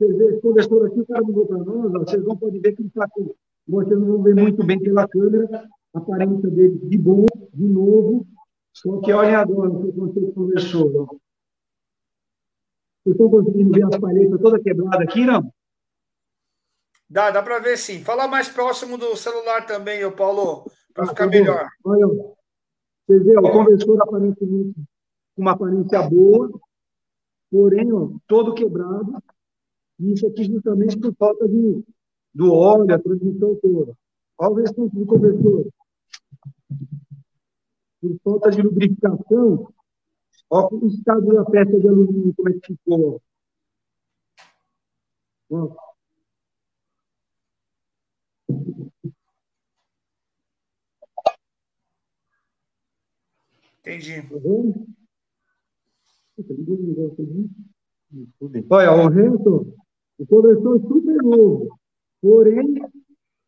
Vocês conversou aqui, o cara não para nós, vocês vão poder ver que ele está com. Vocês não vão ver muito bem pela câmera, a aparência dele de bom, de novo, só que olhem agora o que você conversou. Ó. Vocês estão conseguindo ver as palhetas toda quebrada aqui, não? Dá, dá para ver sim. Fala mais próximo do celular também, ô Paulo, para ah, ficar tá melhor. Olha, vê, o conversor aparentemente com uma aparência boa, porém, ó, todo quebrado. Isso aqui justamente por falta de, do óleo, a transmissão toda. Olha o restante do conversor. Por falta de lubrificação, Olha o estado da peça de alumínio, como é que ficou. Entendi. Olha, o Renato, o conversor é super novo. Porém,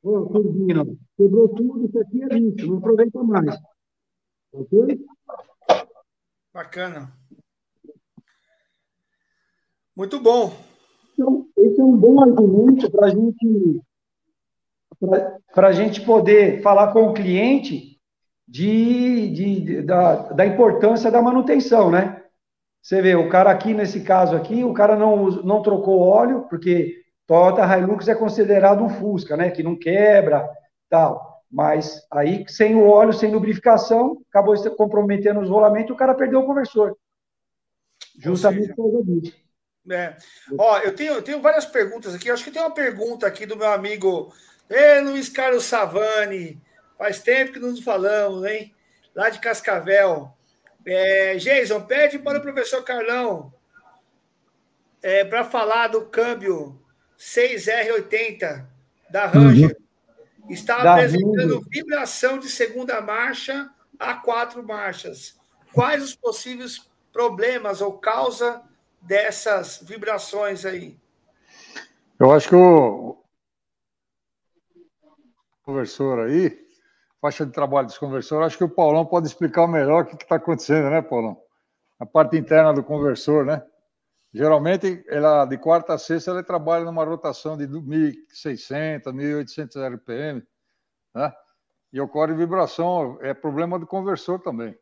ó, turbina, quebrou tudo, isso aqui é lixo, não aproveita mais. Ok? Bacana. Muito bom. Então, esse é um bom argumento para gente, a gente poder falar com o cliente de, de, da, da importância da manutenção, né? Você vê, o cara aqui, nesse caso aqui, o cara não, não trocou óleo, porque Toyota Hilux é considerado um Fusca, né? Que não quebra, tal. Mas aí, sem o óleo, sem lubrificação, acabou comprometendo os rolamentos e o cara perdeu o conversor. Justamente por causa disso. É. Ó, eu tenho, eu tenho várias perguntas aqui. Eu acho que tem uma pergunta aqui do meu amigo Ei, Luiz Carlos Savani. Faz tempo que nos falamos, hein? Lá de Cascavel. É, Jason, pede para o professor Carlão é, para falar do câmbio 6R80 da Ranger. Uhum. Está da apresentando Ranger. vibração de segunda marcha a quatro marchas. Quais os possíveis problemas ou causa dessas vibrações aí? Eu acho que o conversor aí faixa de trabalho dos conversores. Acho que o Paulão pode explicar melhor o que está acontecendo, né, Paulão? A parte interna do conversor, né? Geralmente, ela, de quarta a sexta, ele trabalha numa rotação de 1.600, 1.800 RPM, né? E ocorre vibração, é problema do conversor também,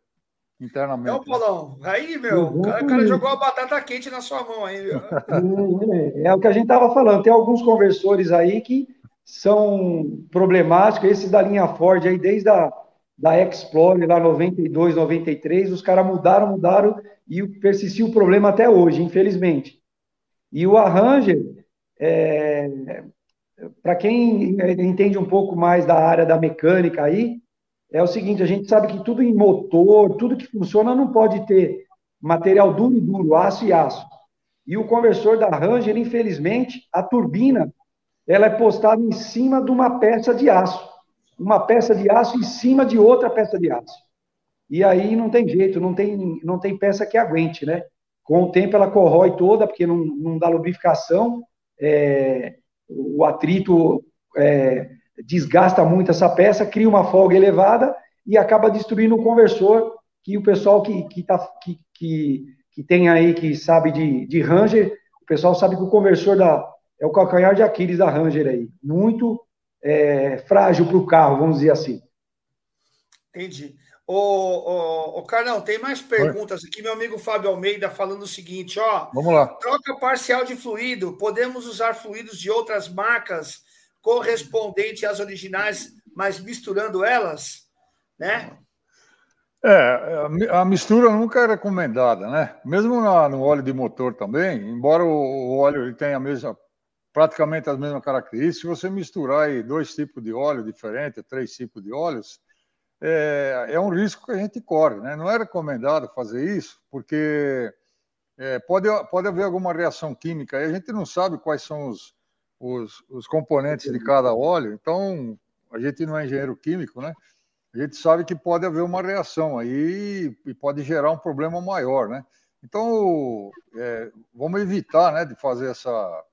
internamente. Então, Paulão, aí, meu, o cara, o cara, jogou a batata quente na sua mão aí, meu. É, é o que a gente estava falando, tem alguns conversores aí que são problemáticos. Esses da linha Ford aí, desde a da Explorer lá 92, 93, os caras mudaram, mudaram e persistiu o problema até hoje, infelizmente. E o Arranger, é, para quem entende um pouco mais da área da mecânica aí, é o seguinte, a gente sabe que tudo em motor, tudo que funciona não pode ter material duro e duro, aço e aço. E o conversor da Ranger, infelizmente, a turbina ela é postada em cima de uma peça de aço. Uma peça de aço em cima de outra peça de aço. E aí não tem jeito, não tem, não tem peça que aguente, né? Com o tempo ela corrói toda, porque não, não dá lubrificação, é, o atrito é, desgasta muito essa peça, cria uma folga elevada e acaba destruindo o conversor, que o pessoal que, que, tá, que, que, que tem aí, que sabe de, de Ranger, o pessoal sabe que o conversor da, é o calcanhar de Aquiles da Ranger aí. Muito é, frágil para o carro, vamos dizer assim. Entendi. Ô, ô, ô, Carlão, tem mais perguntas aqui. Meu amigo Fábio Almeida falando o seguinte: ó. Vamos lá. Troca parcial de fluido. Podemos usar fluidos de outras marcas correspondente às originais, mas misturando elas, né? É, a mistura nunca é recomendada, né? Mesmo no óleo de motor também, embora o óleo ele tenha a mesma praticamente as mesmas características. Se você misturar aí dois tipos de óleo diferentes, três tipos de óleos, é, é, um risco que a gente corre. Né? Não é recomendado fazer isso, porque é, pode, pode haver alguma reação química. E a gente não sabe quais são os, os, os componentes de cada óleo, então a gente não é engenheiro químico, né? A gente sabe que pode haver uma reação aí e pode gerar um problema maior, né? Então, é, vamos evitar né, de fazer essa,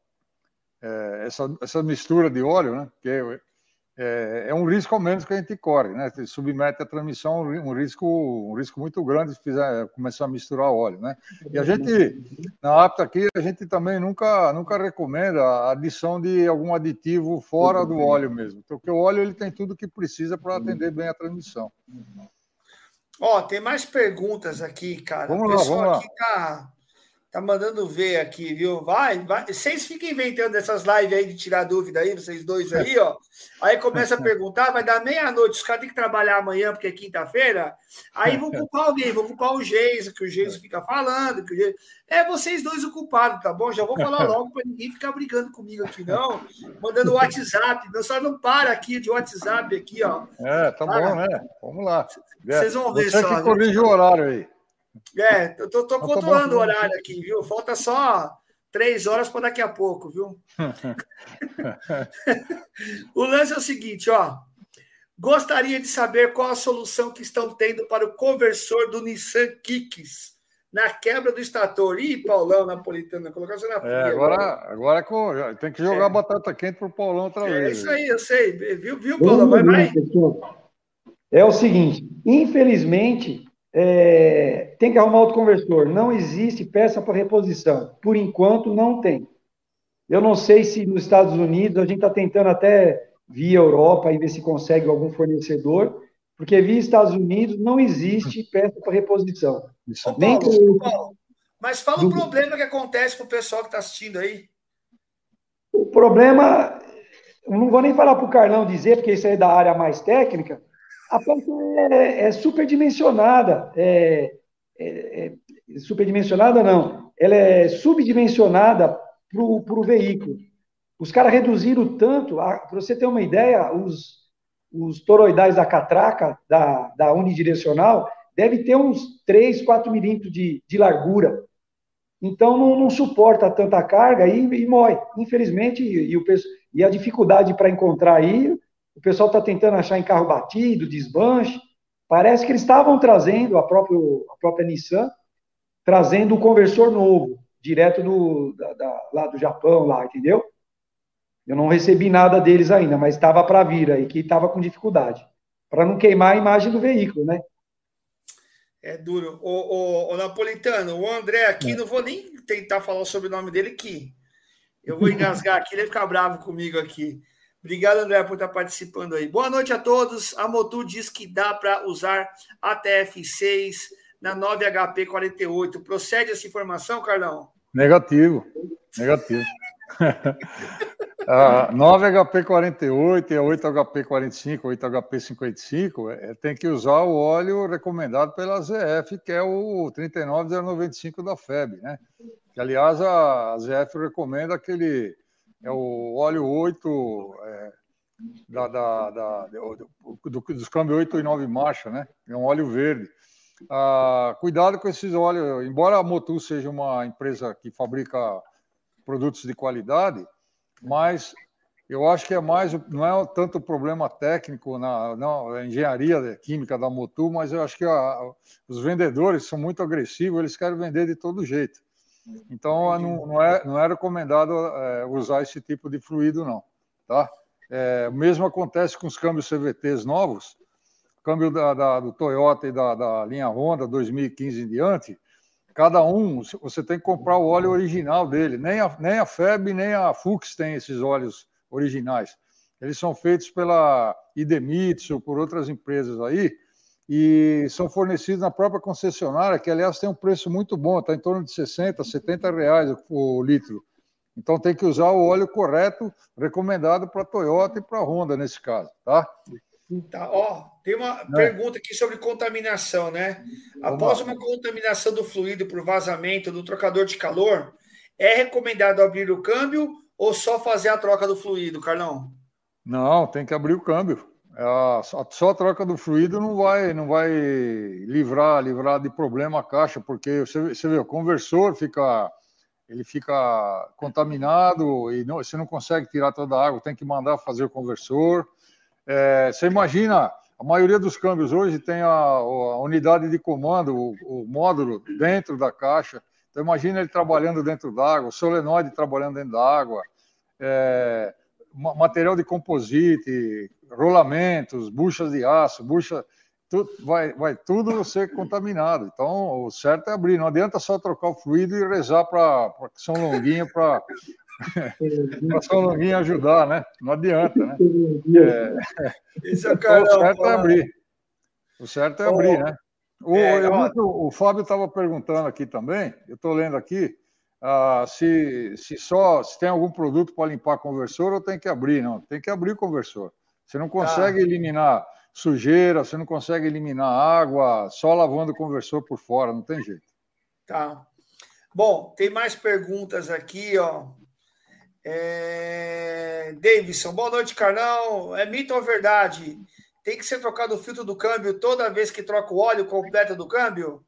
é, essa, essa mistura de óleo, né? Que é, é, é, um risco ao menos que a gente corre, né? Submete a transmissão um risco, um risco muito grande se fizer começar a misturar óleo, né? E a gente na apta aqui a gente também nunca nunca recomenda a adição de algum aditivo fora do óleo mesmo, porque o óleo ele tem tudo que precisa para atender bem a transmissão. Ó, tem mais perguntas aqui, cara. Vamos lá, vamos lá. Aqui tá Tá mandando ver aqui, viu? Vai, vai. Vocês ficam inventando essas lives aí de tirar dúvida aí, vocês dois aí, ó. Aí começa a perguntar, vai dar meia-noite, os caras têm que trabalhar amanhã porque é quinta-feira. Aí vou culpar alguém, vou culpar o Geis, que o Geis fica falando. Que o Geis... É vocês dois o culpado, tá bom? Já vou falar logo para ninguém ficar brigando comigo aqui, não. Mandando WhatsApp. Meu só não para aqui de WhatsApp aqui, ó. É, tá para. bom, né? Vamos lá. Vocês vão ver Você só. que corrige o horário aí. É, eu tô, tô controlando o horário aqui, viu? Falta só três horas para daqui a pouco, viu? o lance é o seguinte, ó. Gostaria de saber qual a solução que estão tendo para o conversor do Nissan Kicks na quebra do estator. Ih, Paulão Napolitano, colocar você na frente. É, agora, agora, agora tem que jogar é. batata quente pro Paulão outra é vez. É isso aí, eu sei. Viu, viu Paulão? Vai, vai. É o seguinte, infelizmente, é, tem que arrumar outro conversor. Não existe peça para reposição. Por enquanto, não tem. Eu não sei se nos Estados Unidos, a gente está tentando até via Europa e ver se consegue algum fornecedor, porque via Estados Unidos não existe peça para reposição. Ô, Nem Paulo, Paulo, mas fala o problema que acontece para o pessoal que está assistindo aí. O problema, não vou nem falar para o Carlão dizer, porque isso é da área mais técnica, a peça é, é superdimensionada. É, é, é, superdimensionada não, ela é subdimensionada para o veículo. Os caras reduziram tanto, para você ter uma ideia, os, os toroidais da catraca, da, da unidirecional, deve ter uns 3, 4 milímetros de, de largura. Então não, não, suporta tanta carga e, e mói. Infelizmente, e, e, o, e a dificuldade para encontrar aí, o pessoal está tentando achar em carro batido, desbanche. Parece que eles estavam trazendo, a, próprio, a própria Nissan, trazendo o conversor novo, direto do, da, da, lá do Japão, lá, entendeu? Eu não recebi nada deles ainda, mas estava para vir aí, que estava com dificuldade. Para não queimar a imagem do veículo, né? É duro. O, o, o Napolitano, o André aqui, é. não vou nem tentar falar sobre o nome dele aqui. Eu vou engasgar aqui, ele vai ficar bravo comigo aqui. Obrigado, André, por estar participando aí. Boa noite a todos. A Motu diz que dá para usar a TF6 na 9HP48. Procede essa informação, Carlão? Negativo. Negativo. a 9HP48 e a 8HP45, 8HP55, é, tem que usar o óleo recomendado pela ZF, que é o 39095 da FEB, né? Que, aliás, a ZF recomenda aquele é o óleo 8 é, da, da, da, do, do, dos câmbios 8 e 9 marcha, né? É um óleo verde. Ah, cuidado com esses óleos, embora a Motul seja uma empresa que fabrica produtos de qualidade, mas eu acho que é mais, não é tanto problema técnico na, na engenharia química da Motul, mas eu acho que a, os vendedores são muito agressivos, eles querem vender de todo jeito. Então, não, não, é, não é recomendado é, usar esse tipo de fluido, não. Tá? É, o mesmo acontece com os câmbios CVTs novos, câmbio da, da, do Toyota e da, da linha Honda 2015 em diante, cada um, você tem que comprar o óleo original dele. Nem a, nem a FEB, nem a Fux tem esses óleos originais. Eles são feitos pela Idemitsu, por outras empresas aí, e são fornecidos na própria concessionária, que aliás tem um preço muito bom, está em torno de 60, 70 reais o litro. Então tem que usar o óleo correto, recomendado para Toyota e para Honda nesse caso, tá? Tá, ó, tem uma é. pergunta aqui sobre contaminação, né? Após uma contaminação do fluido por vazamento do trocador de calor, é recomendado abrir o câmbio ou só fazer a troca do fluido, Carlão? Não, tem que abrir o câmbio. É, só a troca do fluido não vai, não vai livrar, livrar de problema a caixa, porque você, você vê, o conversor fica, ele fica contaminado e não, você não consegue tirar toda a água, tem que mandar fazer o conversor. É, você imagina, a maioria dos câmbios hoje tem a, a unidade de comando, o, o, módulo dentro da caixa. Então imagina ele trabalhando dentro d'água, o solenoide trabalhando dentro da água. É, material de composite, rolamentos, buchas de aço, bucha, tudo, vai, vai tudo ser contaminado. Então, o certo é abrir. Não adianta só trocar o fluido e rezar para São Longuinho para São Longuinho ajudar, né? Não adianta, né? É, Isso é então, o certo é abrir. O certo é abrir, né? O, é, eu, o Fábio estava perguntando aqui também, eu estou lendo aqui, ah, se, se só se tem algum produto para limpar conversor ou tem que abrir, não. Tem que abrir o conversor. Você não consegue tá. eliminar sujeira, você não consegue eliminar água só lavando o conversor por fora, não tem jeito. Tá. Bom, tem mais perguntas aqui, ó. É... Davidson, boa noite, Carlão. É mito ou verdade? Tem que ser trocado o filtro do câmbio toda vez que troca o óleo completo do câmbio?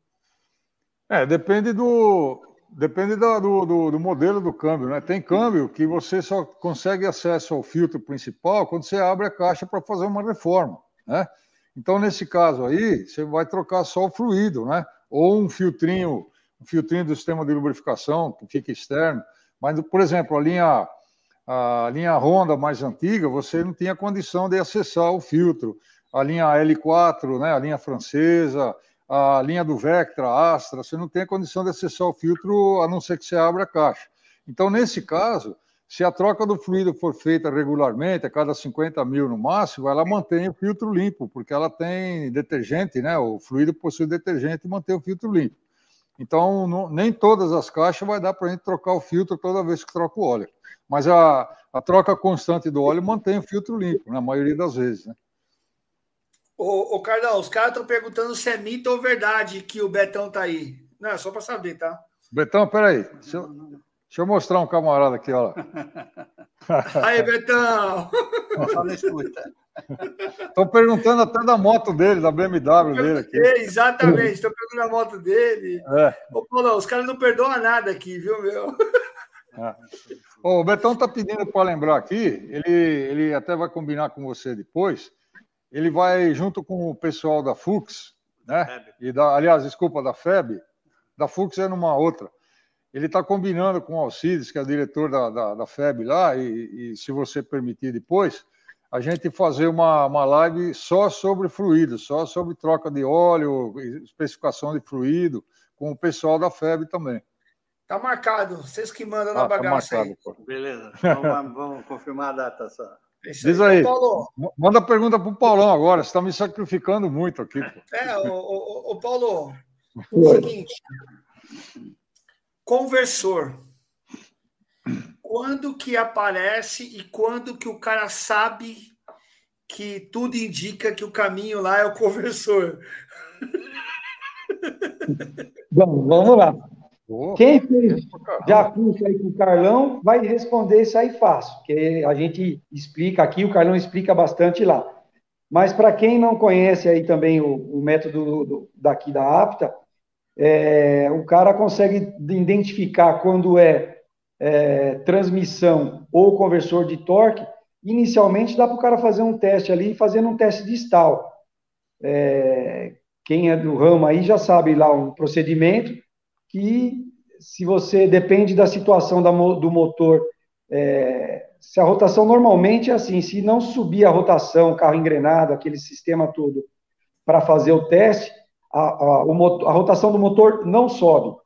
É, depende do, depende do, do, do, modelo do câmbio, né? Tem câmbio que você só consegue acesso ao filtro principal quando você abre a caixa para fazer uma reforma, né? Então, nesse caso aí, você vai trocar só o fluido, né? Ou um filtrinho, um filtrinho do sistema de lubrificação, que fica externo. Mas, por exemplo, a linha, a linha Honda mais antiga, você não tinha condição de acessar o filtro. A linha L4, né? A linha francesa, a linha do Vectra, Astra, você não tem condição de acessar o filtro a não ser que você abra a caixa. Então, nesse caso, se a troca do fluido for feita regularmente, a cada 50 mil no máximo, ela mantém o filtro limpo, porque ela tem detergente, né? O fluido possui detergente e mantém o filtro limpo. Então, não, nem todas as caixas vai dar para a gente trocar o filtro toda vez que troca o óleo. Mas a, a troca constante do óleo mantém o filtro limpo, na maioria das vezes, né? Ô, ô Carlão, os caras estão perguntando se é mito ou verdade que o Betão tá aí. Não, é só para saber, tá? Betão, peraí. Deixa eu, deixa eu mostrar um camarada aqui, ó. Aí, Betão! Fala, escuta. Estão perguntando até da moto dele, da BMW dele aqui. exatamente, estão perguntando a moto dele. É. Ô, Paulo, os caras não perdoam nada aqui, viu, meu? É. o Betão está pedindo para lembrar aqui, ele, ele até vai combinar com você depois ele vai junto com o pessoal da Fux, né? FEB. E da, aliás, desculpa, da FEB, da Fux é numa outra. Ele está combinando com o Alcides, que é o diretor da, da, da FEB lá, e, e, se você permitir depois, a gente fazer uma, uma live só sobre fluido, só sobre troca de óleo, especificação de fluido, com o pessoal da FEB também. Tá marcado, vocês que mandam na ah, tá bagaça tá marcado, aí. Beleza, vamos, vamos confirmar a data só. Diz aí. Paulo, manda pergunta para o Paulão agora. Você está me sacrificando muito aqui. Pô. É, o, o, o Paulo. O seguinte: conversor. Quando que aparece e quando que o cara sabe que tudo indica que o caminho lá é o conversor? Bom, vamos lá. Quem fez já curso aí com o Carlão vai responder isso aí fácil, porque a gente explica aqui, o Carlão explica bastante lá. Mas para quem não conhece aí também o, o método do, do, daqui da APTA, é, o cara consegue identificar quando é, é, transmissão ou conversor de torque. Inicialmente dá para o cara fazer um teste ali, fazendo um teste de stall. É, quem é do ramo aí já sabe lá um procedimento que se você depende da situação da, do motor, é, se a rotação normalmente é assim, se não subir a rotação, carro engrenado, aquele sistema todo, para fazer o teste, a, a, o a rotação do motor não sobe,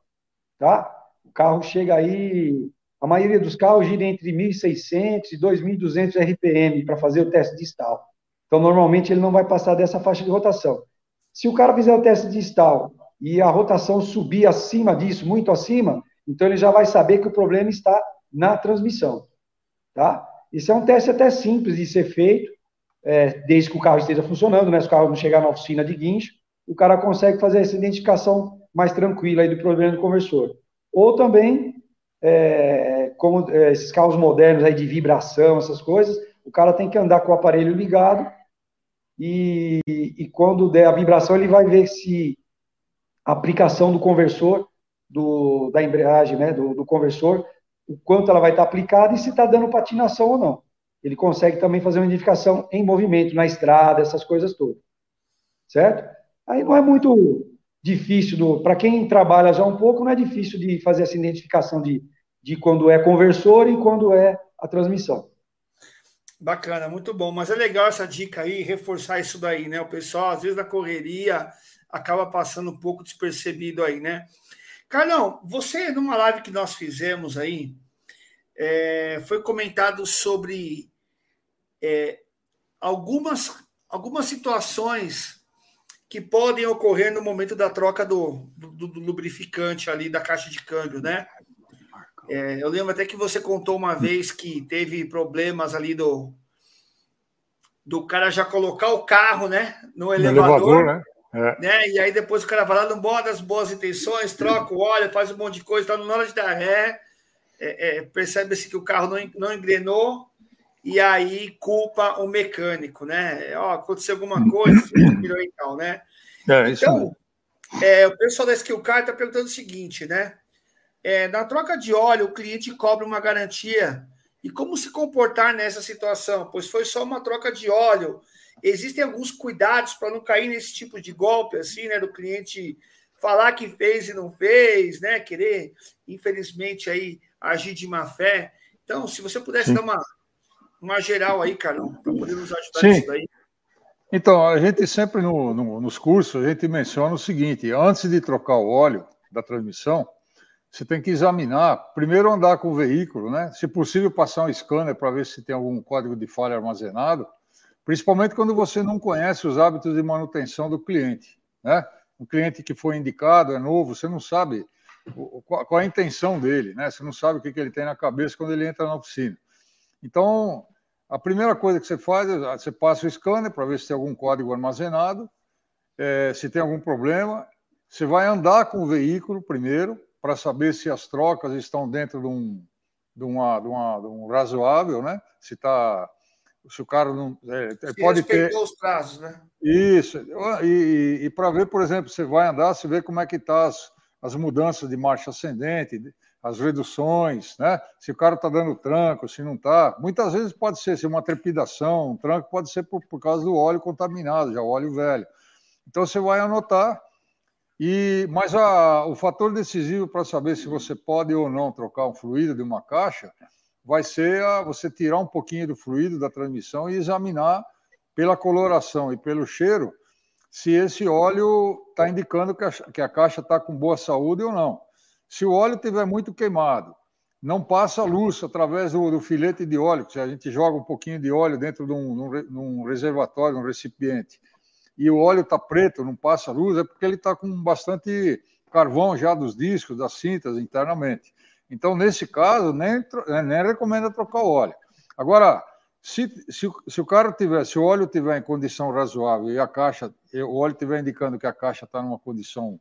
tá? O carro chega aí, a maioria dos carros gira entre 1.600 e 2.200 RPM para fazer o teste de stall. Então, normalmente, ele não vai passar dessa faixa de rotação. Se o cara fizer o teste de stall e a rotação subir acima disso, muito acima, então ele já vai saber que o problema está na transmissão, tá? Isso é um teste até simples de ser feito, é, desde que o carro esteja funcionando, né? Se o carro não chegar na oficina de guincho, o cara consegue fazer essa identificação mais tranquila aí do problema do conversor. Ou também, é, como é, esses carros modernos aí de vibração, essas coisas, o cara tem que andar com o aparelho ligado e, e quando der a vibração ele vai ver se aplicação do conversor, do, da embreagem, né, do, do conversor, o quanto ela vai estar aplicada e se está dando patinação ou não. Ele consegue também fazer uma identificação em movimento, na estrada, essas coisas todas. Certo? Aí não é muito difícil, para quem trabalha já um pouco, não é difícil de fazer essa identificação de, de quando é conversor e quando é a transmissão. Bacana, muito bom. Mas é legal essa dica aí, reforçar isso daí, né? O pessoal, às vezes, na correria, acaba passando um pouco despercebido aí, né? Carlão, você, numa live que nós fizemos aí, é, foi comentado sobre é, algumas, algumas situações que podem ocorrer no momento da troca do, do, do lubrificante ali da caixa de câmbio, né? É, eu lembro até que você contou uma vez que teve problemas ali do do cara já colocar o carro, né, no elevador, no elevador né? É. Né? E aí depois o cara vai lá no modo das boas intenções, troca o óleo, faz um monte de coisa, tá na hora de dar ré, é, é, percebe-se que o carro não, não engrenou, e aí culpa o mecânico, né? Ó, aconteceu alguma coisa, virou e tal, né? É, então, É, o pessoal da Skill Car está perguntando o seguinte, né? É, na troca de óleo, o cliente cobra uma garantia. E como se comportar nessa situação? Pois foi só uma troca de óleo. Existem alguns cuidados para não cair nesse tipo de golpe, assim, né? Do cliente falar que fez e não fez, né? Querer, infelizmente, aí agir de má fé. Então, se você pudesse Sim. dar uma, uma geral aí, Carlão, para poder nos ajudar Sim. nisso daí. Então, a gente sempre no, no, nos cursos, a gente menciona o seguinte: antes de trocar o óleo da transmissão, você tem que examinar, primeiro andar com o veículo, né? Se possível, passar um scanner para ver se tem algum código de falha armazenado, principalmente quando você não conhece os hábitos de manutenção do cliente, né? O cliente que foi indicado é novo, você não sabe qual a intenção dele, né? Você não sabe o que ele tem na cabeça quando ele entra na oficina. Então, a primeira coisa que você faz é você passa o scanner para ver se tem algum código armazenado, é, se tem algum problema. Você vai andar com o veículo primeiro, para saber se as trocas estão dentro de um, de uma, de uma, de um razoável, né? Se está se o cara não é, se pode ter os prazos, né? Isso e, e, e para ver, por exemplo, você vai andar, você vê como é que tá as, as mudanças de marcha ascendente, as reduções, né? Se o cara está dando tranco, se não está. Muitas vezes pode ser, se uma trepidação, um tranco pode ser por, por causa do óleo contaminado, já o óleo velho. Então você vai anotar e, mas a, o fator decisivo para saber se você pode ou não trocar um fluido de uma caixa vai ser a, você tirar um pouquinho do fluido da transmissão e examinar pela coloração e pelo cheiro se esse óleo está indicando que a, que a caixa está com boa saúde ou não. Se o óleo estiver muito queimado, não passa luz através do, do, filete de óleo, se a gente joga um pouquinho de óleo dentro de um, num, num reservatório, um recipiente e o óleo está preto, não passa luz, é porque ele está com bastante carvão já dos discos, das cintas internamente. Então, nesse caso, nem, é, nem recomenda trocar o óleo. Agora, se, se, se o carro tiver, se o óleo tiver em condição razoável e a caixa, o óleo estiver indicando que a caixa está numa condição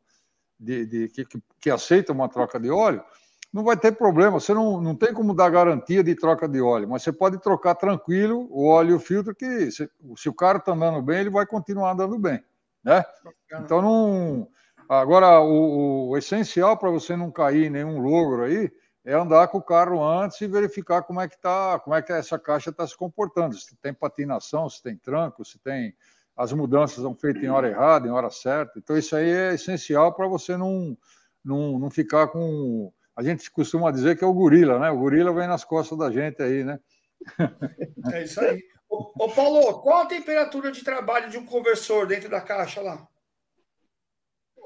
de, de que, que, que aceita uma troca de óleo, não vai ter problema. Você não, não tem como dar garantia de troca de óleo, mas você pode trocar tranquilo o óleo e o filtro, que se, se o carro está andando bem, ele vai continuar andando bem. Né? Então, não. Agora, o, o essencial para você não cair em nenhum logro aí é andar com o carro antes e verificar como é que tá, como é que essa caixa está se comportando. Se tem patinação, se tem tranco, se tem as mudanças são feitas em hora errada, em hora certa. Então, isso aí é essencial para você não, não, não ficar com a gente costuma dizer que é o gorila, né? O gorila vem nas costas da gente aí, né? É isso aí. Ô, ô, Paulo, qual a temperatura de trabalho de um conversor dentro da caixa lá?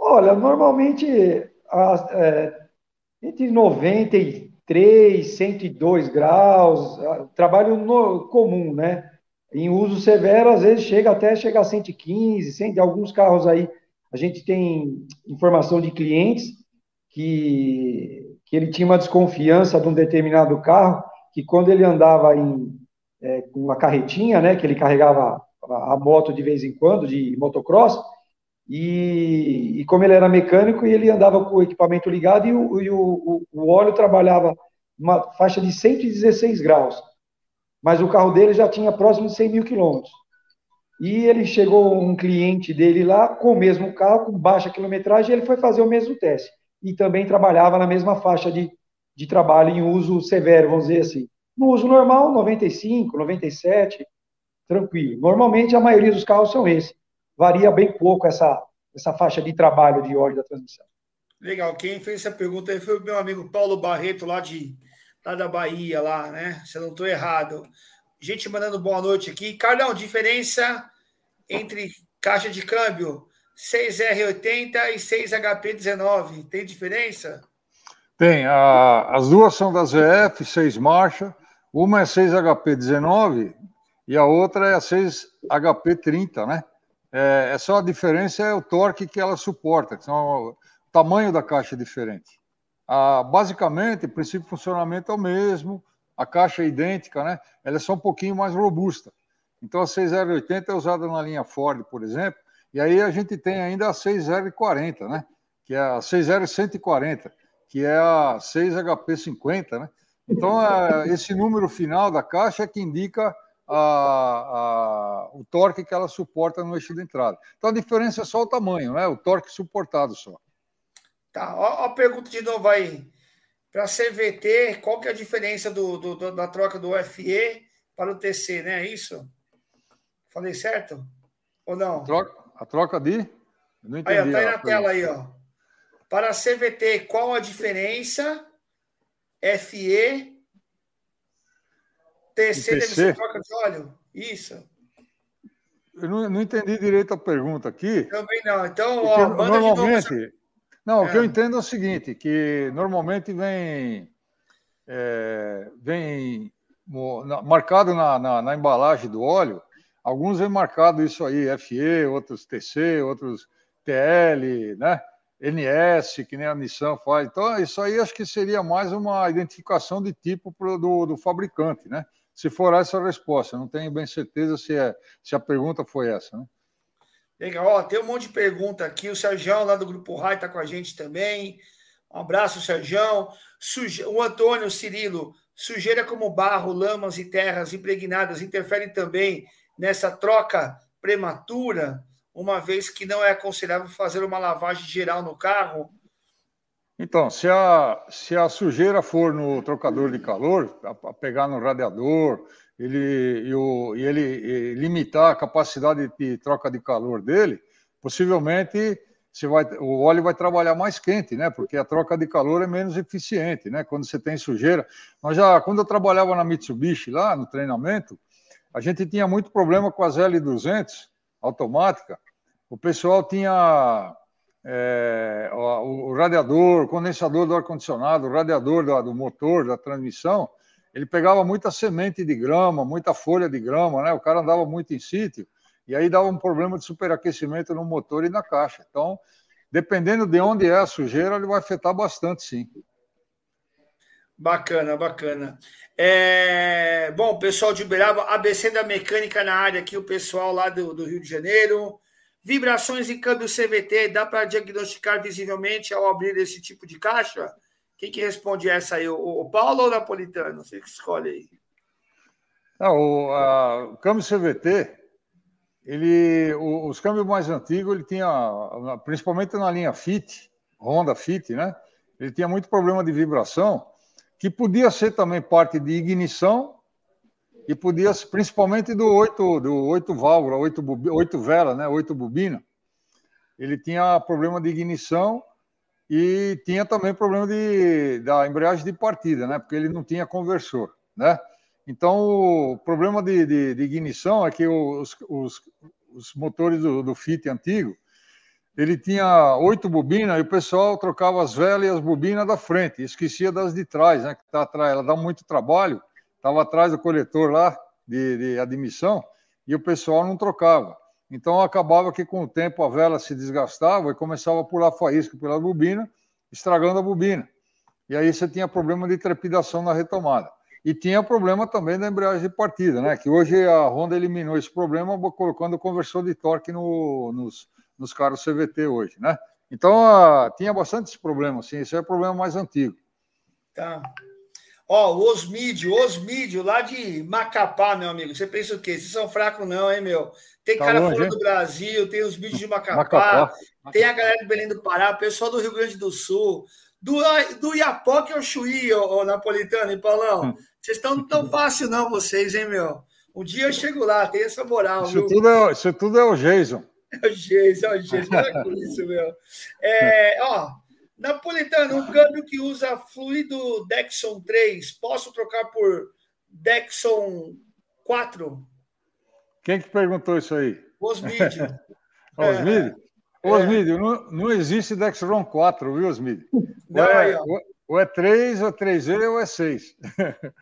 Olha, normalmente é, entre 93 102 graus, trabalho no, comum, né? Em uso severo, às vezes chega até chegar a 115, 100, alguns carros aí, a gente tem informação de clientes que que ele tinha uma desconfiança de um determinado carro, que quando ele andava em, é, uma carretinha, né, que ele carregava a, a moto de vez em quando, de motocross, e, e, como ele era mecânico, ele andava com o equipamento ligado e o, e o, o óleo trabalhava uma faixa de 116 graus. Mas o carro dele já tinha próximo de 100 mil quilômetros. E ele chegou um cliente dele lá com o mesmo carro, com baixa quilometragem, e ele foi fazer o mesmo teste e também trabalhava na mesma faixa de, de trabalho em uso severo, vamos dizer assim. No uso normal, 95, 97, tranquilo. Normalmente, a maioria dos carros são esses. Varia bem pouco essa, essa faixa de trabalho de óleo da transmissão. Legal. Quem fez essa pergunta aí foi o meu amigo Paulo Barreto, lá, de, lá da Bahia, lá, né? Se eu não estou errado. Gente mandando boa noite aqui. Carlão, diferença entre caixa de câmbio 6R80 e 6HP19. Tem diferença? Tem. A, as duas são da ZF, 6 marcha. Uma é 6HP19 e a outra é a 6HP30, né? É, é só a diferença é o torque que ela suporta, que são, o tamanho da caixa é diferente. Ah, basicamente, o princípio de funcionamento é o mesmo, a caixa é idêntica, né? Ela é só um pouquinho mais robusta. Então, a 6R80 é usada na linha Ford, por exemplo, e aí a gente tem ainda a 6040, né? Que é a 60140, que é a 6HP50, né? Então, esse número final da caixa é que indica a, a, o torque que ela suporta no eixo de entrada. Então a diferença é só o tamanho, né? O torque suportado só. Tá, ó, a pergunta de novo aí. Para CVT, qual que é a diferença do, do, da troca do FE para o TC, né? É isso? Falei certo? Ou não? A troca, a troca de? não entendi. Aí, ó, tá aí na tela aí, ó. Para CVT, qual a diferença? FE TC, deve ser troca de óleo? Isso. Eu não, não, entendi direito a pergunta aqui. Também não. Então, ó, normalmente. Não, é. o que eu é. entendo é o seguinte: que normalmente vem. É, vem marcado na, na, na, embalagem do óleo, alguns vem marcado isso aí, FE, outros TC, outros TL, né? NS, que nem a Nissan faz. Então, isso aí acho que seria mais uma identificação de tipo pro, do, do fabricante, né? Se for essa a resposta, não tenho bem certeza se, é, se a pergunta foi essa, né? Legal, ó, tem um monte de pergunta aqui. O Sérgio, lá do Grupo Rai, está com a gente também. Um abraço, Sérgio. Suje... O Antônio Cirilo, sujeira como barro, lamas e terras impregnadas interferem também nessa troca prematura? uma vez que não é aconselhável fazer uma lavagem geral no carro? Então, se a, se a sujeira for no trocador de calor, a, a pegar no radiador, ele, e, o, e ele e limitar a capacidade de troca de calor dele, possivelmente você vai, o óleo vai trabalhar mais quente, né? Porque a troca de calor é menos eficiente, né? Quando você tem sujeira. Nós já, quando eu trabalhava na Mitsubishi lá no treinamento, a gente tinha muito problema com as L200 automática, o pessoal tinha é, o, o, radiador, o condensador do ar-condicionado, o radiador do, do, motor, da transmissão, ele pegava muita semente de grama, muita folha de grama, né? O cara andava muito em sítio, e aí dava um problema de superaquecimento no motor e na caixa. Então, dependendo de onde é a sujeira, ele vai afetar bastante, sim. Bacana, bacana. É... Bom, pessoal de Uberaba, ABC da Mecânica na área aqui, o pessoal lá do, do Rio de Janeiro. Vibrações em câmbio CVT, dá para diagnosticar visivelmente ao abrir esse tipo de caixa? Quem que responde essa aí? O, Paulo ou o Napolitano? Você que escolhe aí. Não, o, a, o câmbio CVT, ele, o, os câmbios mais antigos, ele tinha, principalmente na linha Fit, Honda Fit, né? Ele tinha muito problema de vibração, que podia ser também parte de ignição e podia, principalmente do oito, do oito válvula, oito, oito vela, né, oito bobina, ele tinha problema de ignição e tinha também problema de, da embreagem de partida, né, porque ele não tinha conversor, né. Então, o problema de, de, de ignição é que os, os, os motores do, do Fit antigo, ele tinha oito bobinas e o pessoal trocava as velas e as bobinas da frente, esquecia das de trás, né, que tá atrás, ela dá muito trabalho, estava atrás do coletor lá de, de admissão e o pessoal não trocava. Então acabava que com o tempo a vela se desgastava e começava a pular faísca pela bobina, estragando a bobina. E aí você tinha problema de trepidação na retomada. E tinha problema também da embreagem de partida, né? Que hoje a Honda eliminou esse problema colocando o conversor de torque no, nos, nos carros CVT hoje, né? Então a, tinha bastante esse problema, sim. Esse é o problema mais antigo. Tá. Ó, o Osmídio, Osmídio, lá de Macapá, meu amigo. Você pensa o quê? Vocês são fracos, não, hein, meu? Tem tá cara longe, fora do Brasil, tem os vídeos de Macapá, Macapá, tem a galera do Belém do Pará, pessoal do Rio Grande do Sul, do, do Iapoque ao Chuí, ô, ô Napolitano e Paulão. Hum. Vocês estão tão fácil, não, vocês, hein, meu? Um dia eu chego lá, tem essa moral, isso viu? Tudo é, isso tudo é o Jason. É o Jason, é o Jason, para com isso, meu. É, ó. Napolitano, um câmbio que usa fluido Dexon 3, posso trocar por Dexon 4? Quem que perguntou isso aí? Osmídio. Osmídio? É. Osmídio, não, não existe Dexron 4, viu, Osmídio? Não, ou, é, ou é 3, ou é 3E, ou é 6.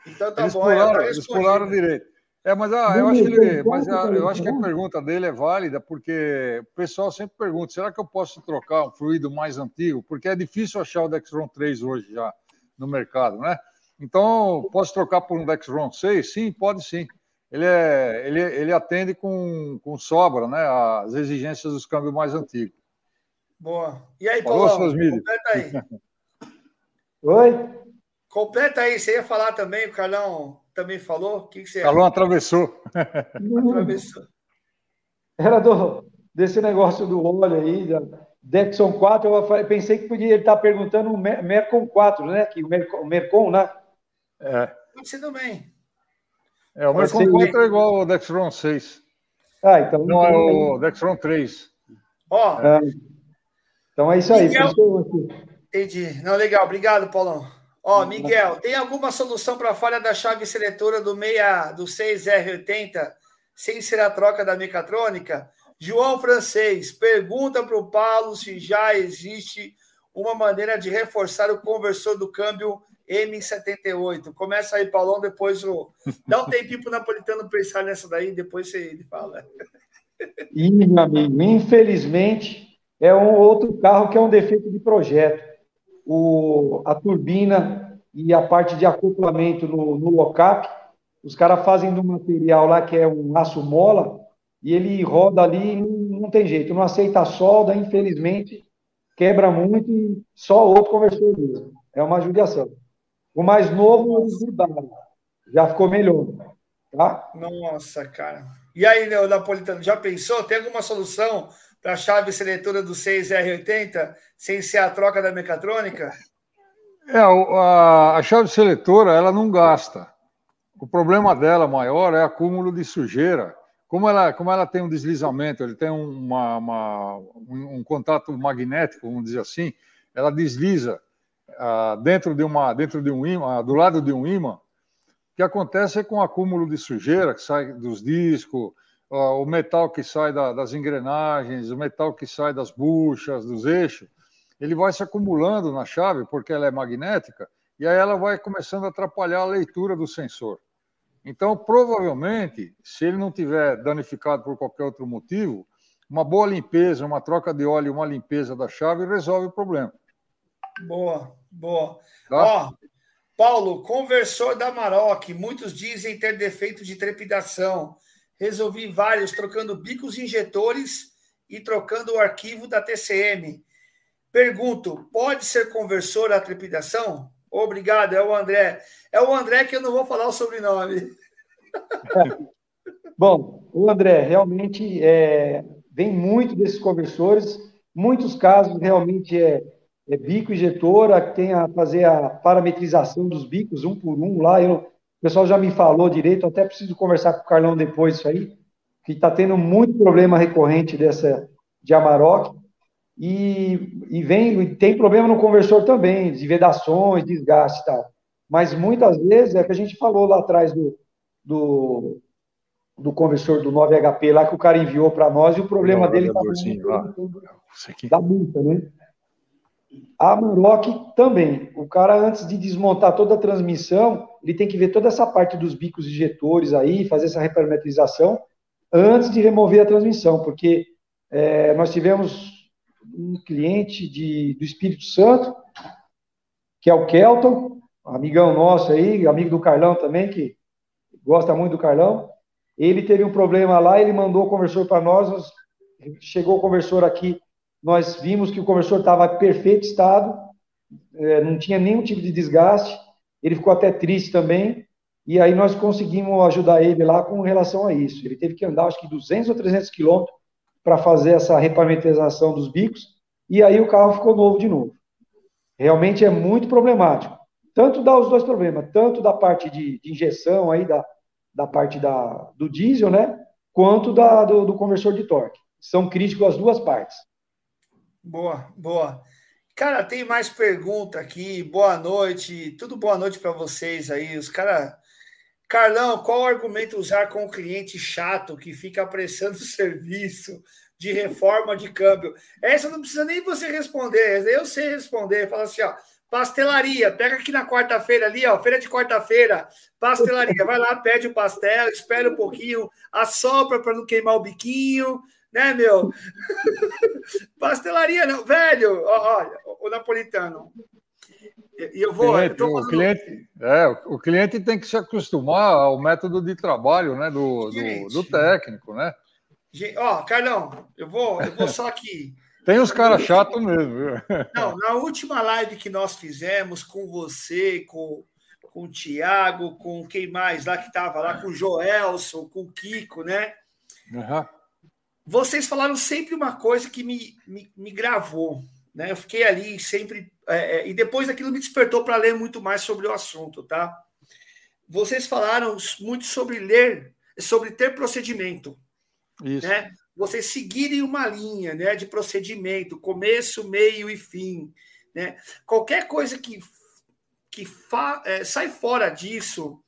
Então tá eles bom. É, pularam, eles pularam direito. É, mas, ah, eu, acho que ele, mas ah, eu acho que a pergunta dele é válida, porque o pessoal sempre pergunta: será que eu posso trocar um fluido mais antigo? Porque é difícil achar o Dexron 3 hoje já no mercado, né? Então, posso trocar por um Dexron 6? Sim, pode sim. Ele, é, ele, ele atende com, com sobra, né? As exigências dos câmbios mais antigos. Boa. E aí, Paulo? Completa aí. Oi? Completa aí. Você ia falar também, o Carlão também falou? O que, que você Calon atravessou. atravessou? Era do, desse negócio do óleo aí, da Dexon 4, eu pensei que podia ele estar perguntando o Mercon 4, né? Que o Mercon, o Mercon né? É. Pode ser também. É, o Mercon 4 é igual ao Dextron 6. Ah, então. Não, é o Dextron 3. Ó. É. Então é isso aí. Entendi. Não, legal. Obrigado, Paulão. Ó, Miguel, tem alguma solução para a falha da chave seletora do 6 do 6R80 sem ser a troca da mecatrônica? João Francês pergunta para o Paulo se já existe uma maneira de reforçar o conversor do câmbio M78. Começa aí, Paulão, depois o. Dá um tempinho para o Napolitano pensar nessa daí, depois ele fala. Ih, meu amigo, infelizmente é um outro carro que é um defeito de projeto. O, a turbina e a parte de acoplamento no, no locap, os caras fazem do material lá que é um aço mola, e ele roda ali não, não tem jeito, não aceita a solda, infelizmente, quebra muito e só outro conversor mesmo. É uma judiação. O mais novo eles mudaram, já ficou melhor. Tá? Nossa, cara. E aí, Napolitano, já pensou? Tem alguma solução para a chave seletora do 6R80 sem ser a troca da mecatrônica? É, a, a chave seletora ela não gasta. O problema dela maior é acúmulo de sujeira como ela, como ela tem um deslizamento, ele tem uma, uma, um, um, contato magnético, vamos dizer assim, ela desliza uh, dentro de uma dentro de um imã, do lado de um imã. O que acontece é com o acúmulo de sujeira que sai dos discos, o metal que sai da, das engrenagens, o metal que sai das buchas, dos eixos, ele vai se acumulando na chave porque ela é magnética e aí ela vai começando a atrapalhar a leitura do sensor. Então, provavelmente, se ele não tiver danificado por qualquer outro motivo, uma boa limpeza, uma troca de óleo, uma limpeza da chave resolve o problema. Boa, boa. Tá? Ó, Paulo, conversor da Maroc, muitos dizem ter defeito de trepidação. Resolvi vários, trocando bicos injetores e trocando o arquivo da TCM. Pergunto, pode ser conversor a trepidação? Obrigado, é o André. É o André que eu não vou falar o sobrenome. Bom, o André realmente é, vem muito desses conversores. Muitos casos realmente é, é bico injetora, que tem a fazer a parametrização dos bicos um por um lá. Eu, o pessoal já me falou direito, até preciso conversar com o Carlão depois isso aí, que está tendo muito problema recorrente dessa de Amarok. E, e vem, tem problema no conversor também, de vedações, desgaste e tal. Mas muitas vezes é que a gente falou lá atrás do, do, do conversor do 9HP lá que o cara enviou para nós e o problema dele tá da multa, né? A Maroc também. O cara, antes de desmontar toda a transmissão, ele tem que ver toda essa parte dos bicos injetores aí, fazer essa reparametrização, antes de remover a transmissão, porque é, nós tivemos um cliente de, do Espírito Santo, que é o Kelton, amigão nosso aí, amigo do Carlão também, que gosta muito do Carlão. Ele teve um problema lá, ele mandou o conversor para nós, chegou o conversor aqui, nós vimos que o conversor estava em perfeito estado, é, não tinha nenhum tipo de desgaste, ele ficou até triste também, e aí nós conseguimos ajudar ele lá com relação a isso. Ele teve que andar, acho que 200 ou 300 quilômetros para fazer essa reparametrização dos bicos, e aí o carro ficou novo de novo. Realmente é muito problemático. Tanto dá os dois problemas, tanto da parte de, de injeção aí, da, da parte da, do diesel, né? Quanto da, do, do conversor de torque. São críticos as duas partes. Boa, boa. Cara, tem mais pergunta aqui. Boa noite. Tudo boa noite para vocês aí. Os cara Carlão, qual argumento usar com o cliente chato que fica apressando o serviço de reforma de câmbio? Essa não precisa nem você responder, eu sei responder. Fala assim, ó, pastelaria, pega aqui na quarta-feira ali, ó, feira de quarta-feira, pastelaria, vai lá, pede o pastel, espera um pouquinho, assopra para não queimar o biquinho, né, meu? pastelaria não, velho, olha, o napolitano, e eu vou. Cliente, eu o, cliente, é, o cliente tem que se acostumar ao método de trabalho né, do, do, do técnico, né? Ó, Carlão, eu vou, eu vou só aqui. Tem os caras chatos mesmo. Não, na última live que nós fizemos com você, com, com o Thiago, com quem mais lá que estava lá, com o Joelson, com o Kiko, né? Uhum. Vocês falaram sempre uma coisa que me, me, me gravou, né? Eu fiquei ali sempre. É, é, e depois aquilo me despertou para ler muito mais sobre o assunto, tá? Vocês falaram muito sobre ler, sobre ter procedimento. Isso. Né? Vocês seguirem uma linha né, de procedimento, começo, meio e fim. Né? Qualquer coisa que, que fa, é, sai fora disso,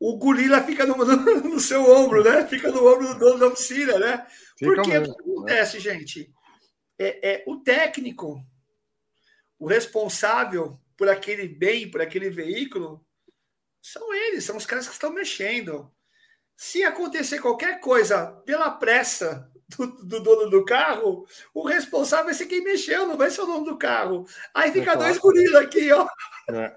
o gorila fica no, no, no, seu ombro, né? Fica no ombro do dono da oficina, né? Fica Porque mesmo, o que acontece, gente? É, é, o técnico, o responsável por aquele bem, por aquele veículo, são eles, são os caras que estão mexendo. Se acontecer qualquer coisa pela pressa do, do, dono do carro, o responsável vai ser quem mexeu, não vai ser o dono do carro. Aí fica É dois claro. gorila aqui, ó. É.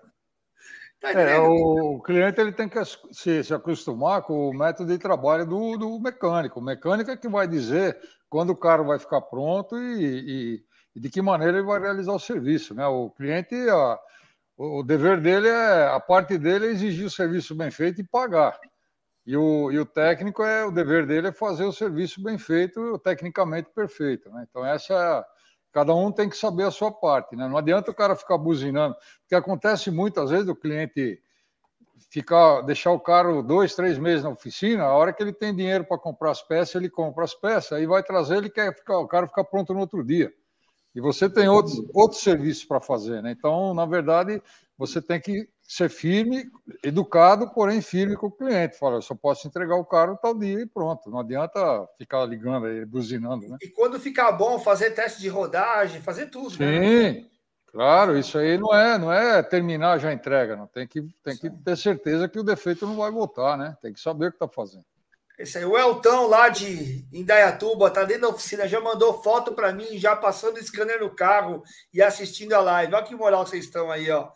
Tá É, o, o cliente ele tem que se, se acostumar com o método de trabalho do, do mecânico. O mecânico é que vai dizer quando o carro vai ficar pronto e, e- e de que maneira ele vai realizar o serviço. Né? O cliente, a- o, dever dele é, a parte dele é exigir o serviço bem feito e pagar. E o, e o técnico é o dever dele é fazer o serviço bem feito, tecnicamente perfeito. Né? Então essa é cada um tem que saber a sua parte. Né? Não adianta o cara ficar buzinando, porque acontece muitas vezes o cliente ficar, deixar o carro dois, três meses na oficina, a hora que ele tem dinheiro para comprar as peças, ele compra as peças, aí vai trazer, ele quer ficar, o carro ficar pronto no outro dia. E você tem outros, outros serviços para fazer, né? Então, na verdade, você tem que ser firme, educado, porém firme com o cliente. Fala, eu só posso entregar o carro tal dia e pronto. Não adianta ficar ligando aí, buzinando, né? E quando ficar bom, fazer teste de rodagem, fazer tudo, né? Sim, claro, isso aí não é, não é terminar já a entrega, não tem que, tem que ter certeza que o defeito não vai voltar, né? Tem que saber o que está fazendo. Esse aí, o Eltão lá de Indaiatuba, tá dentro da oficina, já mandou foto para mim, já passando o scanner no carro e assistindo a live. Olha que moral vocês estão aí, ó.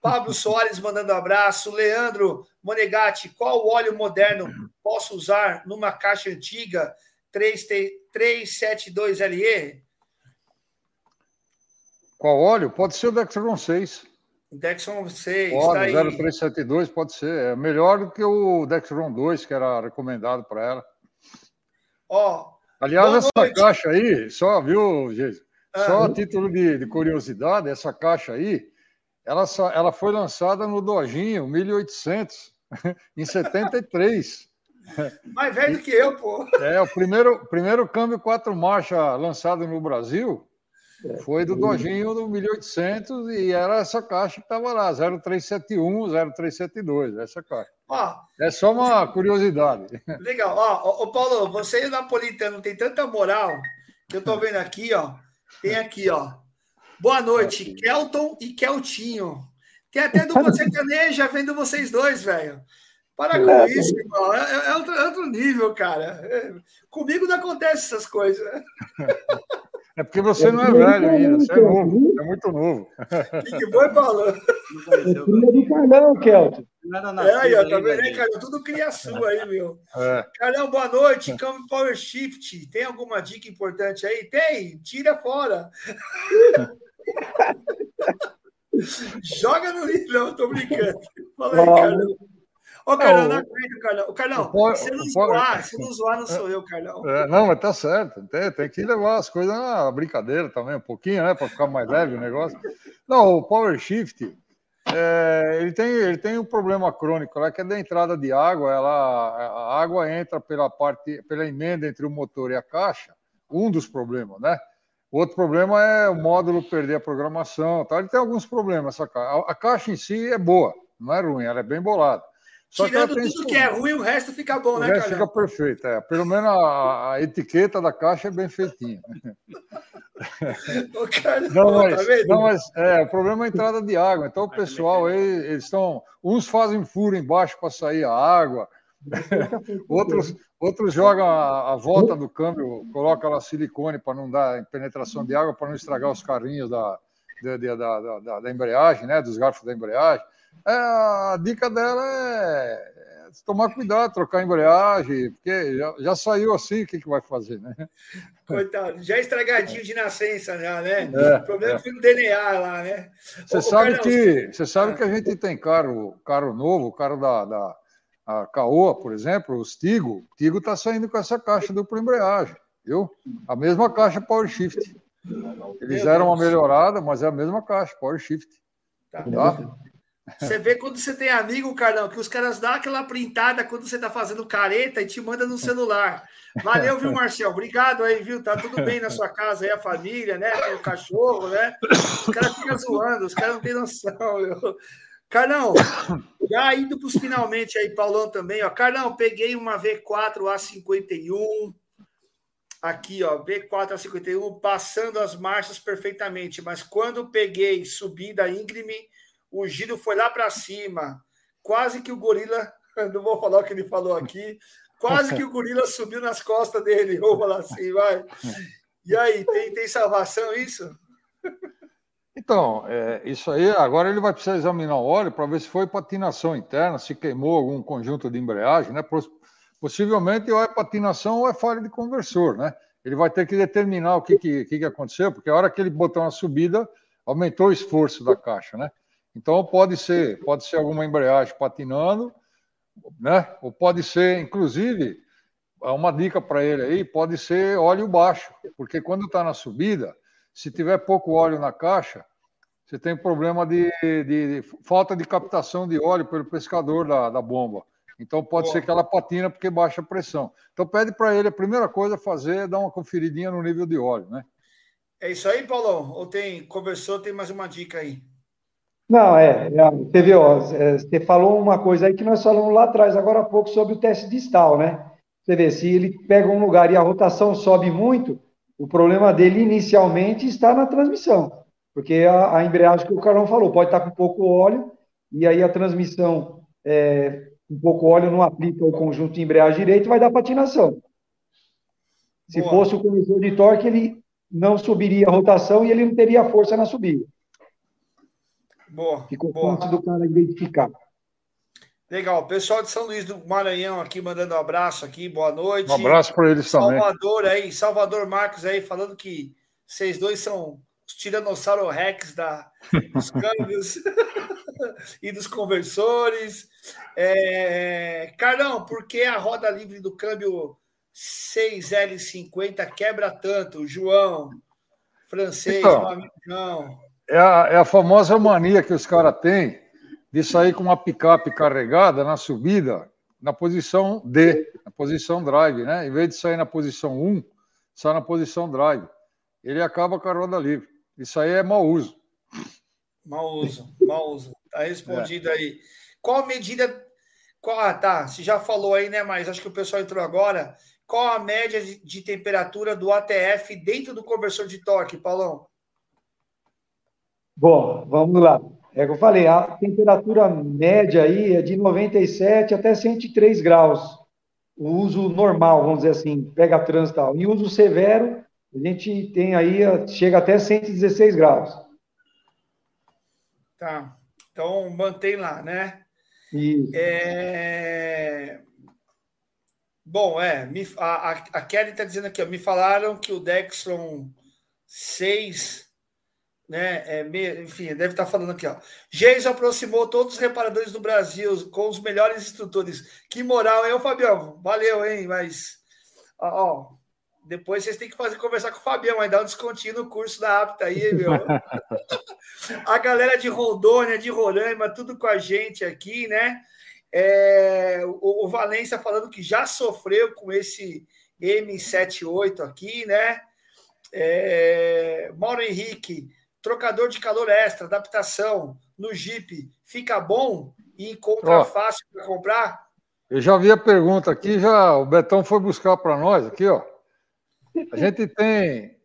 Pablo Soares mandando abraço. Leandro Monegatti, qual óleo moderno posso usar numa caixa antiga 3T 372LE? Qual óleo? Pode ser o Dextron 6. Dexon 6, tá Pode, aí. 0372 pode ser. É melhor do que o Dextron 2, que era recomendado para ela. Ó, Aliás, essa noite. caixa aí, só, viu, Geis? Ah. Só a título de, de curiosidade, essa caixa aí, ela, só- ela foi lançada no Dojinho 1800, em 73. mais velho que eu, pô. É, o primeiro, primeiro câmbio quatro marchas lançado no Brasil foi do Dojinho do 1800 e era essa caixa que estava lá, 0371, 0372, essa caixa. Ó, É só uma curiosidade. Legal. Ó, ô, Paulo, você e o Napolitano tem tanta moral que eu tô vendo aqui, ó. Tem aqui, ó. Boa noite, Kelton e Keltinho. Tem até dupla sertaneja vendo vocês dois, velho. Para com É. isso, irmão. É, é outro, é outro nível, cara. É, comigo não acontece essas coisas. É porque você não é velho ainda, você é novo, é muito novo. Que, que foi, Paulo? Não conheceu. Filho do Carlão, Kelton. Não era É, aí, ó, tá vendo aí, cara? Tudo cria sua aí, meu. É. Carlão, boa noite. Câmbio Power Shift. Tem alguma dica importante aí? Tem. Tira fora. Joga no livro. Não, tô brincando. Fala aí, Carlão. Ô, Carlão, Não, aguento, Carlão. Ô, Carlão, se não zoar, se não zoar, não sou eu, Carlão. É, não, mas tá certo. Tem, tem que levar as coisas na brincadeira também, um pouquinho, né? Para ficar mais leve o negócio. Não, o Power Shift, é, ele, tem, ele tem um problema crônico lá, que é da entrada de água. Ela, a água entra pela parte, pela emenda entre o motor e a caixa. Um dos problemas, né? O outro problema é o módulo perder a programação. Tá? Ele tem alguns problemas. Essa caixa. A, a caixa em si é boa, não é ruim, ela é bem bolada. Só que Tirando tem tudo que é ruim, o resto fica bom, o né, resto fica perfeito, é. Pelo menos a, a etiqueta da caixa é bem feitinha. Não, mas, tá não, mas é, o problema é a entrada de água. Então, o pessoal aí, eles estão. Uns fazem furo embaixo para sair a água, outros, outros jogam a, a volta do câmbio, colocam lá silicone para não dar penetração de água, para não estragar os carrinhos da, da, da, da, da- da embreagem, né? Dos garfos da embreagem. É, a dica dela é tomar cuidado, trocar embreagem, porque já, já saiu assim, o que, que vai fazer, né? Coitado, já estragadinho de nascença, já, né? É, o problema é. foi no DNA lá, né? Você sabe, que, você sabe que a gente tem carro, carro novo, carro da, da a Caoa, por exemplo, os Tigo, o Tigo está saindo com essa caixa dupla embreagem, viu? A mesma caixa Power Shift. Eles deram uma melhorada, mas é a mesma caixa, Power Shift. Tá. tá? Você vê quando você tem amigo, Carlão, que os caras dão aquela printada quando você tá fazendo careta e te manda no celular. Valeu, viu, Marcel? Obrigado aí, viu? Tá tudo bem na sua casa aí, a família, né? O cachorro, né? Os caras ficam zoando, os caras não têm noção, meu. Carlão, já indo para os finalmente aí, Paulão também, ó. Carlão, peguei uma V4 A51, aqui, ó, V4 A51, passando as marchas perfeitamente, mas quando peguei subida íngreme, o giro foi lá para cima, quase que o gorila, não vou falar o que ele falou aqui, quase que o gorila subiu nas costas dele, vou falar assim, vai. E aí, tem, tem salvação isso? Então, é, isso aí, agora ele vai precisar examinar o óleo para ver se foi patinação interna, se queimou algum conjunto de embreagem, né? Possivelmente ou é patinação ou é falha de conversor, né? Ele vai ter que determinar o que, que, que aconteceu, porque a hora que ele botou uma subida, aumentou o esforço da caixa, né? Então pode ser, pode ser alguma embreagem patinando, né? Ou pode ser, inclusive, uma dica para ele aí, pode ser óleo baixo, porque quando está na subida, se tiver pouco óleo na caixa, você tem problema de, de, de falta de captação de óleo pelo pescador da, da bomba. Então pode ser que ela patina porque baixa a pressão. Então pede para ele a primeira coisa a fazer é dar uma conferidinha no nível de óleo, né? É isso aí, Paulão? Ou tem conversou, tem mais uma dica aí? Não, é, é você viu, é, você falou uma coisa aí que nós falamos lá atrás, agora há pouco, sobre o teste distal, né? Você vê, se ele pega um lugar e a rotação sobe muito, o problema dele inicialmente está na transmissão, porque a, a embreagem que o Carlão falou, pode estar com pouco óleo, e aí a transmissão é, um pouco óleo não aplica o conjunto de embreagem direito, vai dar patinação. Se Boa. fosse o conversor de torque, ele não subiria a rotação e ele não teria força na subida. Boa. Ficou fácil do cara identificar. Legal. Pessoal de São Luís do Maranhão aqui mandando um abraço aqui, boa noite. Um abraço para eles também. Salvador aí, Salvador Marcos aí, falando que vocês dois são os Tiranossauro Rex da, dos câmbios e dos conversores. É... Carlão, por que a roda livre do câmbio 6L50 quebra tanto? João, francês, então. É a, é a famosa mania que os caras têm de sair com uma picape carregada na subida na posição D, na posição drive, né? Em vez de sair na posição 1, sai na posição drive. Ele acaba com a roda livre. Isso aí é mau uso. Mau uso, mau uso. Tá respondido é. aí. Qual a medida. Qual, ah, tá. Você já falou aí, né? Mas acho que o pessoal entrou agora. Qual a média de, de temperatura do ATF dentro do conversor de torque, Paulão? Bom, vamos lá. É que eu falei, a temperatura média aí é de 97 até 103 graus. O uso normal, vamos dizer assim, pega trânsito e tal. E uso severo, a gente tem aí, chega até 116 graus. Tá. Então, mantém lá, né? Isso. É... Bom, é, me, a, a Kelly está dizendo aqui, ó, me falaram que o Dextron 6, né, é, me, enfim, deve estar falando aqui, ó. Geis aproximou todos os reparadores do Brasil com os melhores instrutores. Que moral, hein, Fabião? Valeu, hein, mas, ó, ó depois vocês têm que fazer conversar com o Fabião, vai dar um descontinho no curso da APTA aí, meu. a galera de Rondônia, de Roraima, tudo com a gente aqui, né? É, o, o Valência falando que já sofreu com esse M78 aqui, né? É, Mauro Henrique, trocador de calor extra, adaptação no Jeep, fica bom e encontra oh, fácil para comprar? Eu já vi a pergunta aqui, já o Betão foi buscar para nós aqui, ó. A gente tem.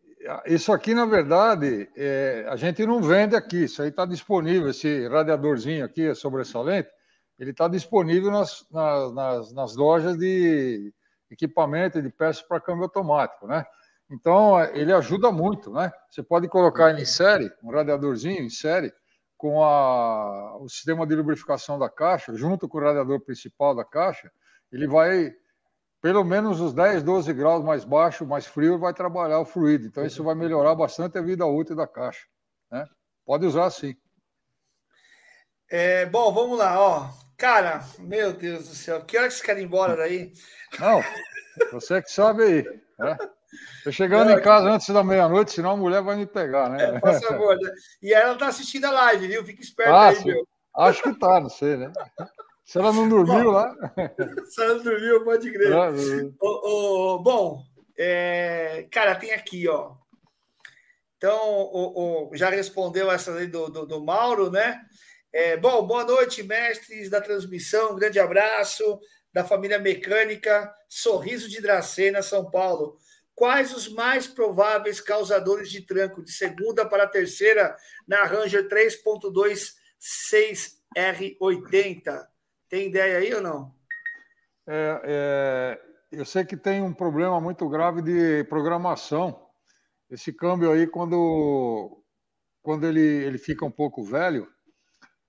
Isso aqui, na verdade, é, a gente não vende aqui. Isso aí está disponível. Esse radiadorzinho aqui é sobressalente. Ele está disponível nas, nas, nas, lojas de equipamento de peças para câmbio automático, né? Então, ele ajuda muito, né? Você pode colocar ele em série, um radiadorzinho em série, com a, o sistema de lubrificação da caixa, junto com o radiador principal da caixa, ele vai pelo menos os 10, 12 graus mais baixo, mais frio, vai trabalhar o fluido. Então, isso vai melhorar bastante a vida útil da caixa. Né? Pode usar assim. É, bom, vamos lá, ó. Cara, meu Deus do céu, que hora que vocês querem ir embora daí? Não, você que sabe aí. Né? Tô chegando Não, em casa antes da meia-noite, senão a mulher vai me pegar, né? É, por favor. Né? E ela tá assistindo a live, viu? Fica esperto ah, aí, meu. Acho que tá, não sei, né? Se ela não dormiu bom, lá. Se ela não dormiu, pode crer. Ah, bom, é, cara, tem aqui, ó. Então, o, o já respondeu essa aí do, do, do Mauro, né? É, bom, boa noite, mestres da transmissão. Um grande abraço da família mecânica Sorriso de Dracena, São Paulo. Quais os mais prováveis causadores de tranco de segunda para terceira na Ranger 3.26R80? Tem ideia aí ou não? É, é, eu sei que tem um problema muito grave de programação. Esse câmbio aí, quando, quando ele, ele fica um pouco velho,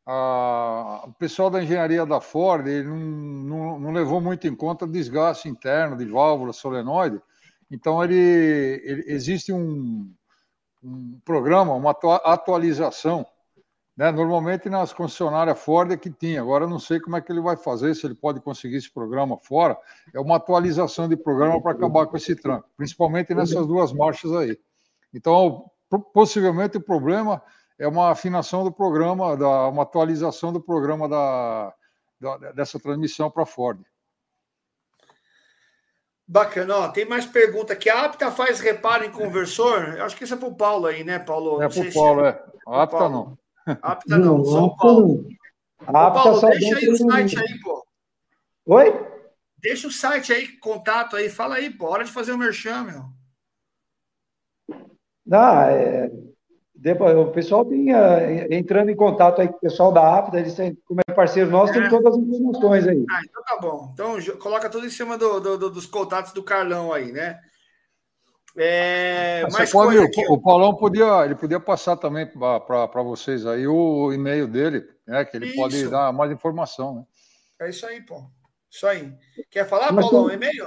a, o pessoal da engenharia da Ford não, não, não, levou muito em conta desgaste interno de válvula solenoide. Então, ele, ele existe um, um programa, uma atualização né? Normalmente nas concessionárias Ford é que tinha, agora não sei como é que ele vai fazer, se ele pode conseguir esse programa fora. É uma atualização de programa para acabar com esse tranco, principalmente nessas duas marchas aí. Então, possivelmente o problema é uma afinação do programa, da, uma atualização do programa da, da dessa transmissão para Ford. Bacana, ó, tem mais pergunta aqui. A Apta faz reparo em conversor? Eu acho que isso é para o Paulo aí, né, Paulo? É para o Paulo, é. A Apta não. Apta não, São Paulo. Apta Paulo, deixa aí o site aí, pô. Oi? Deixa o site aí, contato aí, fala aí, pô. Hora de fazer o merchan, meu. Não, é, depois, o pessoal tem, uh, entrando em contato aí com o pessoal da Apta, eles têm, como é parceiro nosso, é. tem todas as informações aí. Ah, então tá bom. Então coloca tudo em cima do, do, do, dos contatos do Carlão aí, né? É, Você pode, o, o Paulão podia, ele podia passar também para vocês aí o e-mail dele, né? Que ele isso. pode dar mais informação, né? É isso aí, pô. Isso aí. Quer falar, Mas, Paulão, e-mail?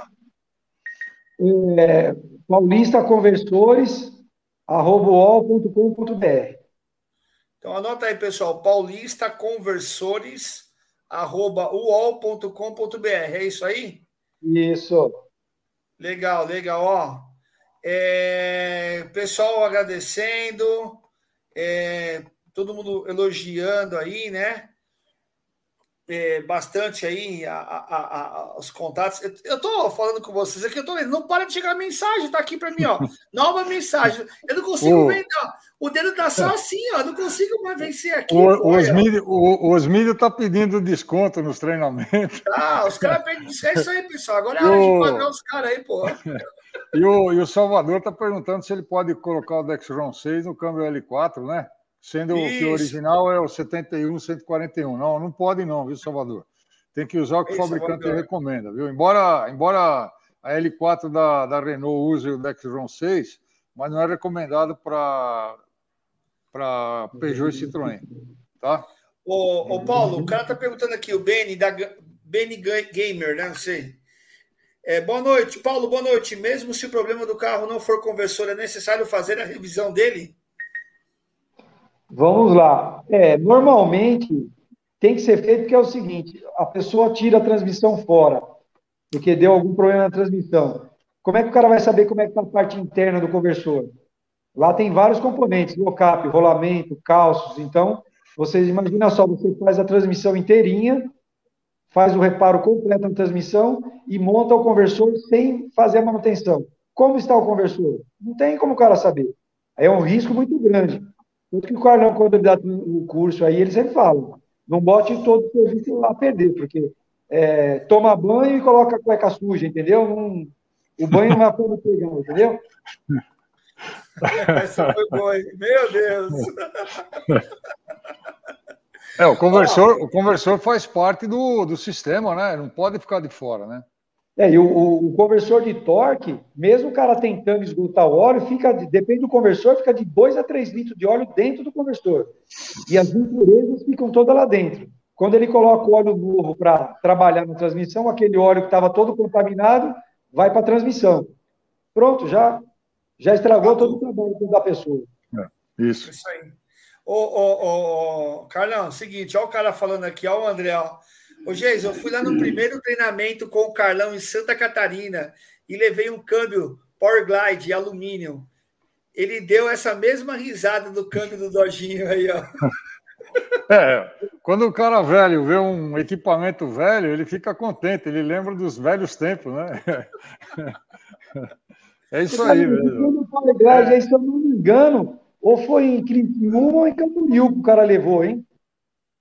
É, paulistaconversores@uol.com.br. Então anota aí, pessoal, paulistaconversores@uol.com.br. É isso aí? Isso. Legal, legal, ó. É, pessoal agradecendo, é, todo mundo elogiando aí, né? É, bastante aí a, a, a, os contatos. Eu, estou falando com vocês aqui, eu tô vendo, não para de chegar mensagem, tá aqui para mim, ó. Nova mensagem. Eu não consigo ver, ó, o dedo tá só assim, ó, não consigo mais vencer aqui. O, o, Osmílio, o, Osmílio tá pedindo desconto nos treinamentos. Ah, os caras pedem desconto. É isso aí, pessoal. Agora é hora de pagar os caras aí, pô. E o, e o Salvador está perguntando se ele pode colocar o Dexron 6 no câmbio L4, né? Sendo Isso. que o original é o 71, 141. Não, não pode não, viu, Salvador? Tem que usar o que o fabricante Salvador. recomenda, viu? Embora, embora a L4 da, da Renault use o Dexron 6, mas não é recomendado para para Peugeot e Citroën, tá? Ô, ô Paulo, o cara tá perguntando aqui, o Benny, da Benny Gamer, né? Não sei. É, boa noite, Paulo. Boa noite. Mesmo se o problema do carro não for conversor, é necessário fazer a revisão dele? Vamos lá. É, normalmente tem que ser feito porque é o seguinte: a pessoa tira a transmissão fora, porque deu algum problema na transmissão. Como é que o cara vai saber como é que está a parte interna do conversor? Lá tem vários componentes, locap, rolamento, calços. Então, vocês imaginam só, você faz a transmissão inteirinha, faz o reparo completo na transmissão e monta o conversor sem fazer a manutenção. Como está o conversor? Não tem como o cara saber. Aí é um risco muito grande. Tanto que o Carlão, quando ele dá o curso aí, ele sempre fala: não bote todo o serviço lá a perder, porque é, toma banho e coloca a cueca suja, entendeu? Não, o banho não vai poder pegar, entendeu? Essa foi boa, meu Deus! É, o conversor, o conversor faz parte do, do sistema, né? Não pode ficar de fora, né? É, e o, o, conversor de torque, mesmo o cara tentando esgotar o óleo, fica, depende do conversor, fica de 2 a 3 litros de óleo dentro do conversor. E as impurezas ficam todas lá dentro. Quando ele coloca o óleo novo para trabalhar na transmissão, aquele óleo que estava todo contaminado vai para a transmissão. Pronto, já, já estragou todo o trabalho da pessoa. É, isso. Isso aí. Ô, ô, ô, Carlão, seguinte, olha o cara falando aqui, olha o André, ó. Ô, Geis, eu fui lá no primeiro treinamento com o Carlão em Santa Catarina e levei um câmbio Power Glide alumínio. Ele deu essa mesma risada do câmbio do Dojinho aí, ó. É, quando o cara velho vê um equipamento velho, ele fica contente, ele lembra dos velhos tempos, né? É isso aí mesmo. Power Glide, aí, se eu não me engano, ou foi em Criciúma ou em Camboriú que o cara levou, hein?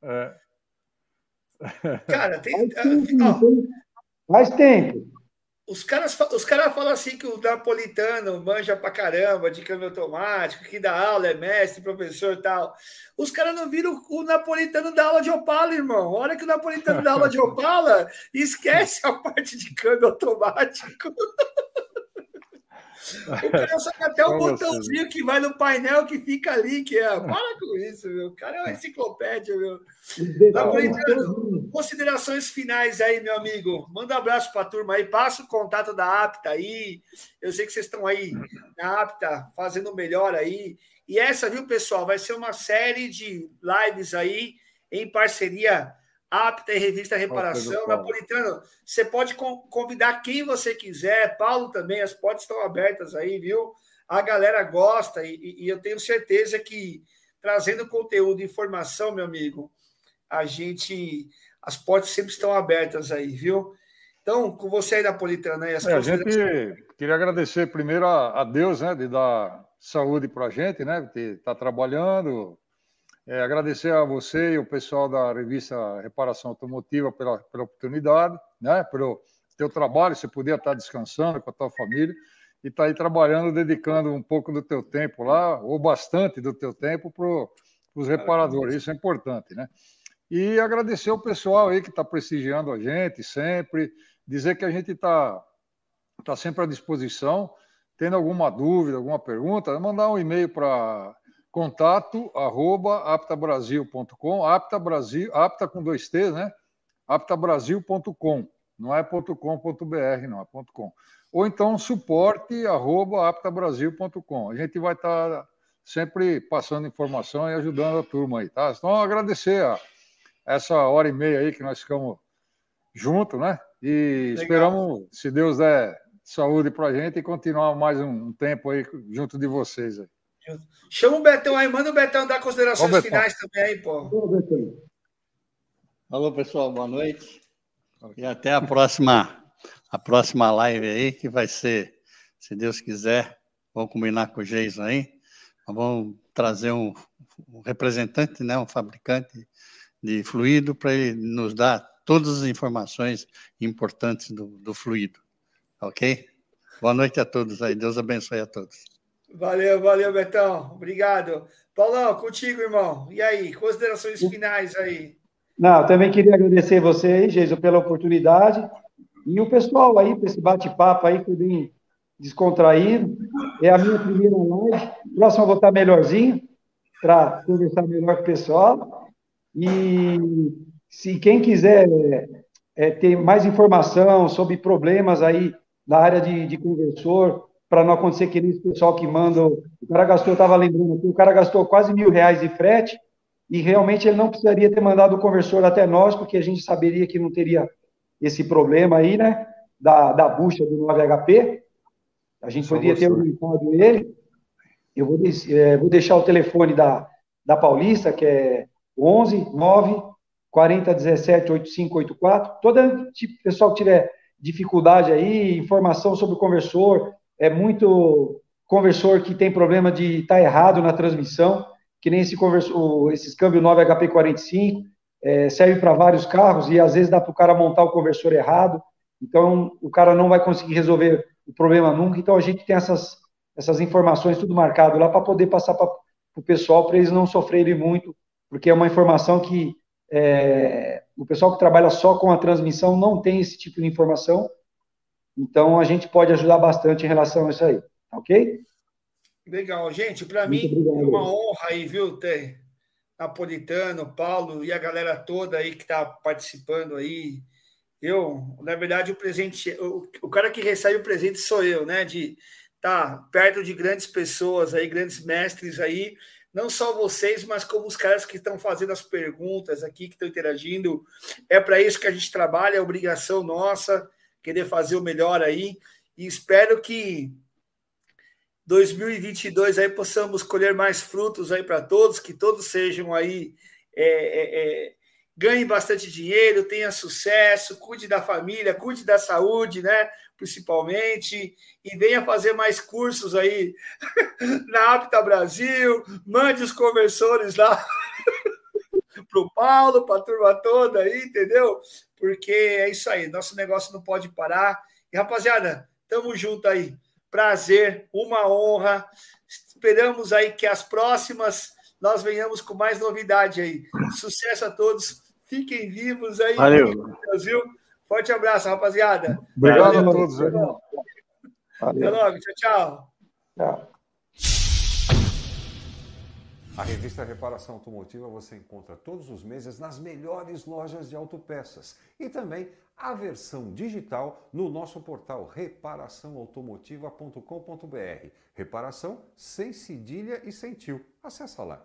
É. Cara, tem. Faz tempo. Os caras, os caras falam assim que o napolitano manja pra caramba de câmbio automático, que dá aula, é mestre, professor e tal. Os caras não viram o napolitano da aula de Opala, irmão. Olha que o napolitano da aula de Opala esquece a parte de câmbio automático. O cara sabe até o botãozinho que vai no painel que fica ali, que é. Para com isso, meu. O cara é uma enciclopédia, meu. considerações finais aí, meu amigo. Manda um abraço para a turma aí, passa o contato da Apta aí. Eu sei que vocês estão aí na Apta fazendo melhor aí. E essa, viu, pessoal, vai ser uma série de lives aí em parceria Apta e Revista Reparação. Napolitano, você pode convidar quem você quiser. Paulo também, as portas estão abertas aí, viu? A galera gosta e, e eu tenho certeza que trazendo conteúdo e informação, meu amigo, a gente. As portas sempre estão abertas aí, viu? Então, com você aí, Napolitano, aí, as é, a gente queria agradecer primeiro a, a Deus, né, de dar saúde para a gente, né, de estar tá trabalhando, é, agradecer a você e o pessoal da revista Reparação Automotiva pela, pela oportunidade, né, pelo teu trabalho, você podia estar descansando com a tua família e estar tá aí trabalhando, dedicando um pouco do teu tempo lá, ou bastante do teu tempo para os reparadores, isso é importante, né? E agradecer o pessoal aí que está prestigiando a gente sempre, dizer que a gente está tá sempre à disposição, tendo alguma dúvida, alguma pergunta, mandar um e-mail para contato arroba aptabrasil.com, apta Brasil, apta com dois T, né? aptabrasil.com, não é .com.br, não, é .com. Ou então suporte arroba aptabrasil.com. A gente vai estar tá sempre passando informação e ajudando a turma aí, tá? Então, agradecer a essa hora e meia aí que nós ficamos juntos, né? E Legal. esperamos, se Deus der saúde para a gente, e continuar mais um tempo aí junto de vocês aí. Chama o Betão aí, manda o Betão dar considerações Ô, finais também aí, pô. Alô, pessoal, boa noite. E até a próxima, a próxima live aí, que vai ser, se Deus quiser, vamos combinar com o Geison aí. Vamos trazer um, um representante, né, um fabricante de fluido, para ele nos dar todas as informações importantes do, do fluido. Ok? Boa noite a todos aí. Deus abençoe a todos. Valeu, valeu, Betão. Obrigado. Paulão, contigo, irmão. E aí, considerações finais aí? Não, também queria agradecer você aí, Jesus, pela oportunidade. E o pessoal aí, para esse bate-papo aí, foi bem descontraído. É a minha primeira live. Próximo eu vou estar melhorzinho, para conversar melhor com o pessoal. E se quem quiser é, é, ter mais informação sobre problemas aí na área de, de conversor, para não acontecer que nem esse pessoal que manda. O cara gastou, eu estava lembrando aqui, o cara gastou quase mil reais de frete e realmente ele não precisaria ter mandado o conversor até nós, porque a gente saberia que não teria esse problema aí, né? Da, da bucha do 9HP. A gente Só poderia ter orientado ele. Eu vou, é, vou deixar o telefone da, da Paulista, que é 11 9 40 17 8584. Todo tipo, pessoal que tiver dificuldade aí, informação sobre o conversor, é muito conversor que tem problema de estar tá errado na transmissão, que nem esse conversor, esses câmbio 9 HP45, é, serve para vários carros e às vezes dá para o cara montar o conversor errado, então o cara não vai conseguir resolver o problema nunca, então a gente tem essas, essas informações tudo marcado lá para poder passar para o pessoal, para eles não sofrerem muito, porque é uma informação que é, o pessoal que trabalha só com a transmissão não tem esse tipo de informação, Então, a gente pode ajudar bastante em relação a isso aí, tá ok? Legal, gente, para mim é uma honra aí, viu, ter Napolitano, Paulo e a galera toda aí que está participando aí. Eu, na verdade, o presente, o, o cara que recebe o presente sou eu, né? De estar tá perto de grandes pessoas aí, grandes mestres aí, não só vocês, mas como os caras que estão fazendo as perguntas aqui, que estão interagindo. É para isso que a gente trabalha, é obrigação nossa, querer fazer o melhor aí. E espero que 2022 aí possamos colher mais frutos aí para todos, que todos sejam aí é, é, é ganhe bastante dinheiro, tenha sucesso, cuide da família, cuide da saúde, né? Principalmente, e venha fazer mais cursos aí na Apta Brasil, mande os conversores lá para o Paulo, para a turma toda aí, entendeu? Porque é isso aí, nosso negócio não pode parar. E rapaziada, tamo junto aí. Prazer, uma honra. Esperamos aí que as próximas nós venhamos com mais novidade aí. Sucesso a todos. Fiquem vivos aí. Valeu. Brasil. Forte abraço, rapaziada. Obrigado Valeu. a todos. Até logo. Tchau, tchau. Tchau. A revista Reparação Automotiva você encontra todos os meses nas melhores lojas de autopeças e também a versão digital no nosso portal reparaçãoautomotiva.com.br. Reparação sem cedilha e sem tio. Acesse lá.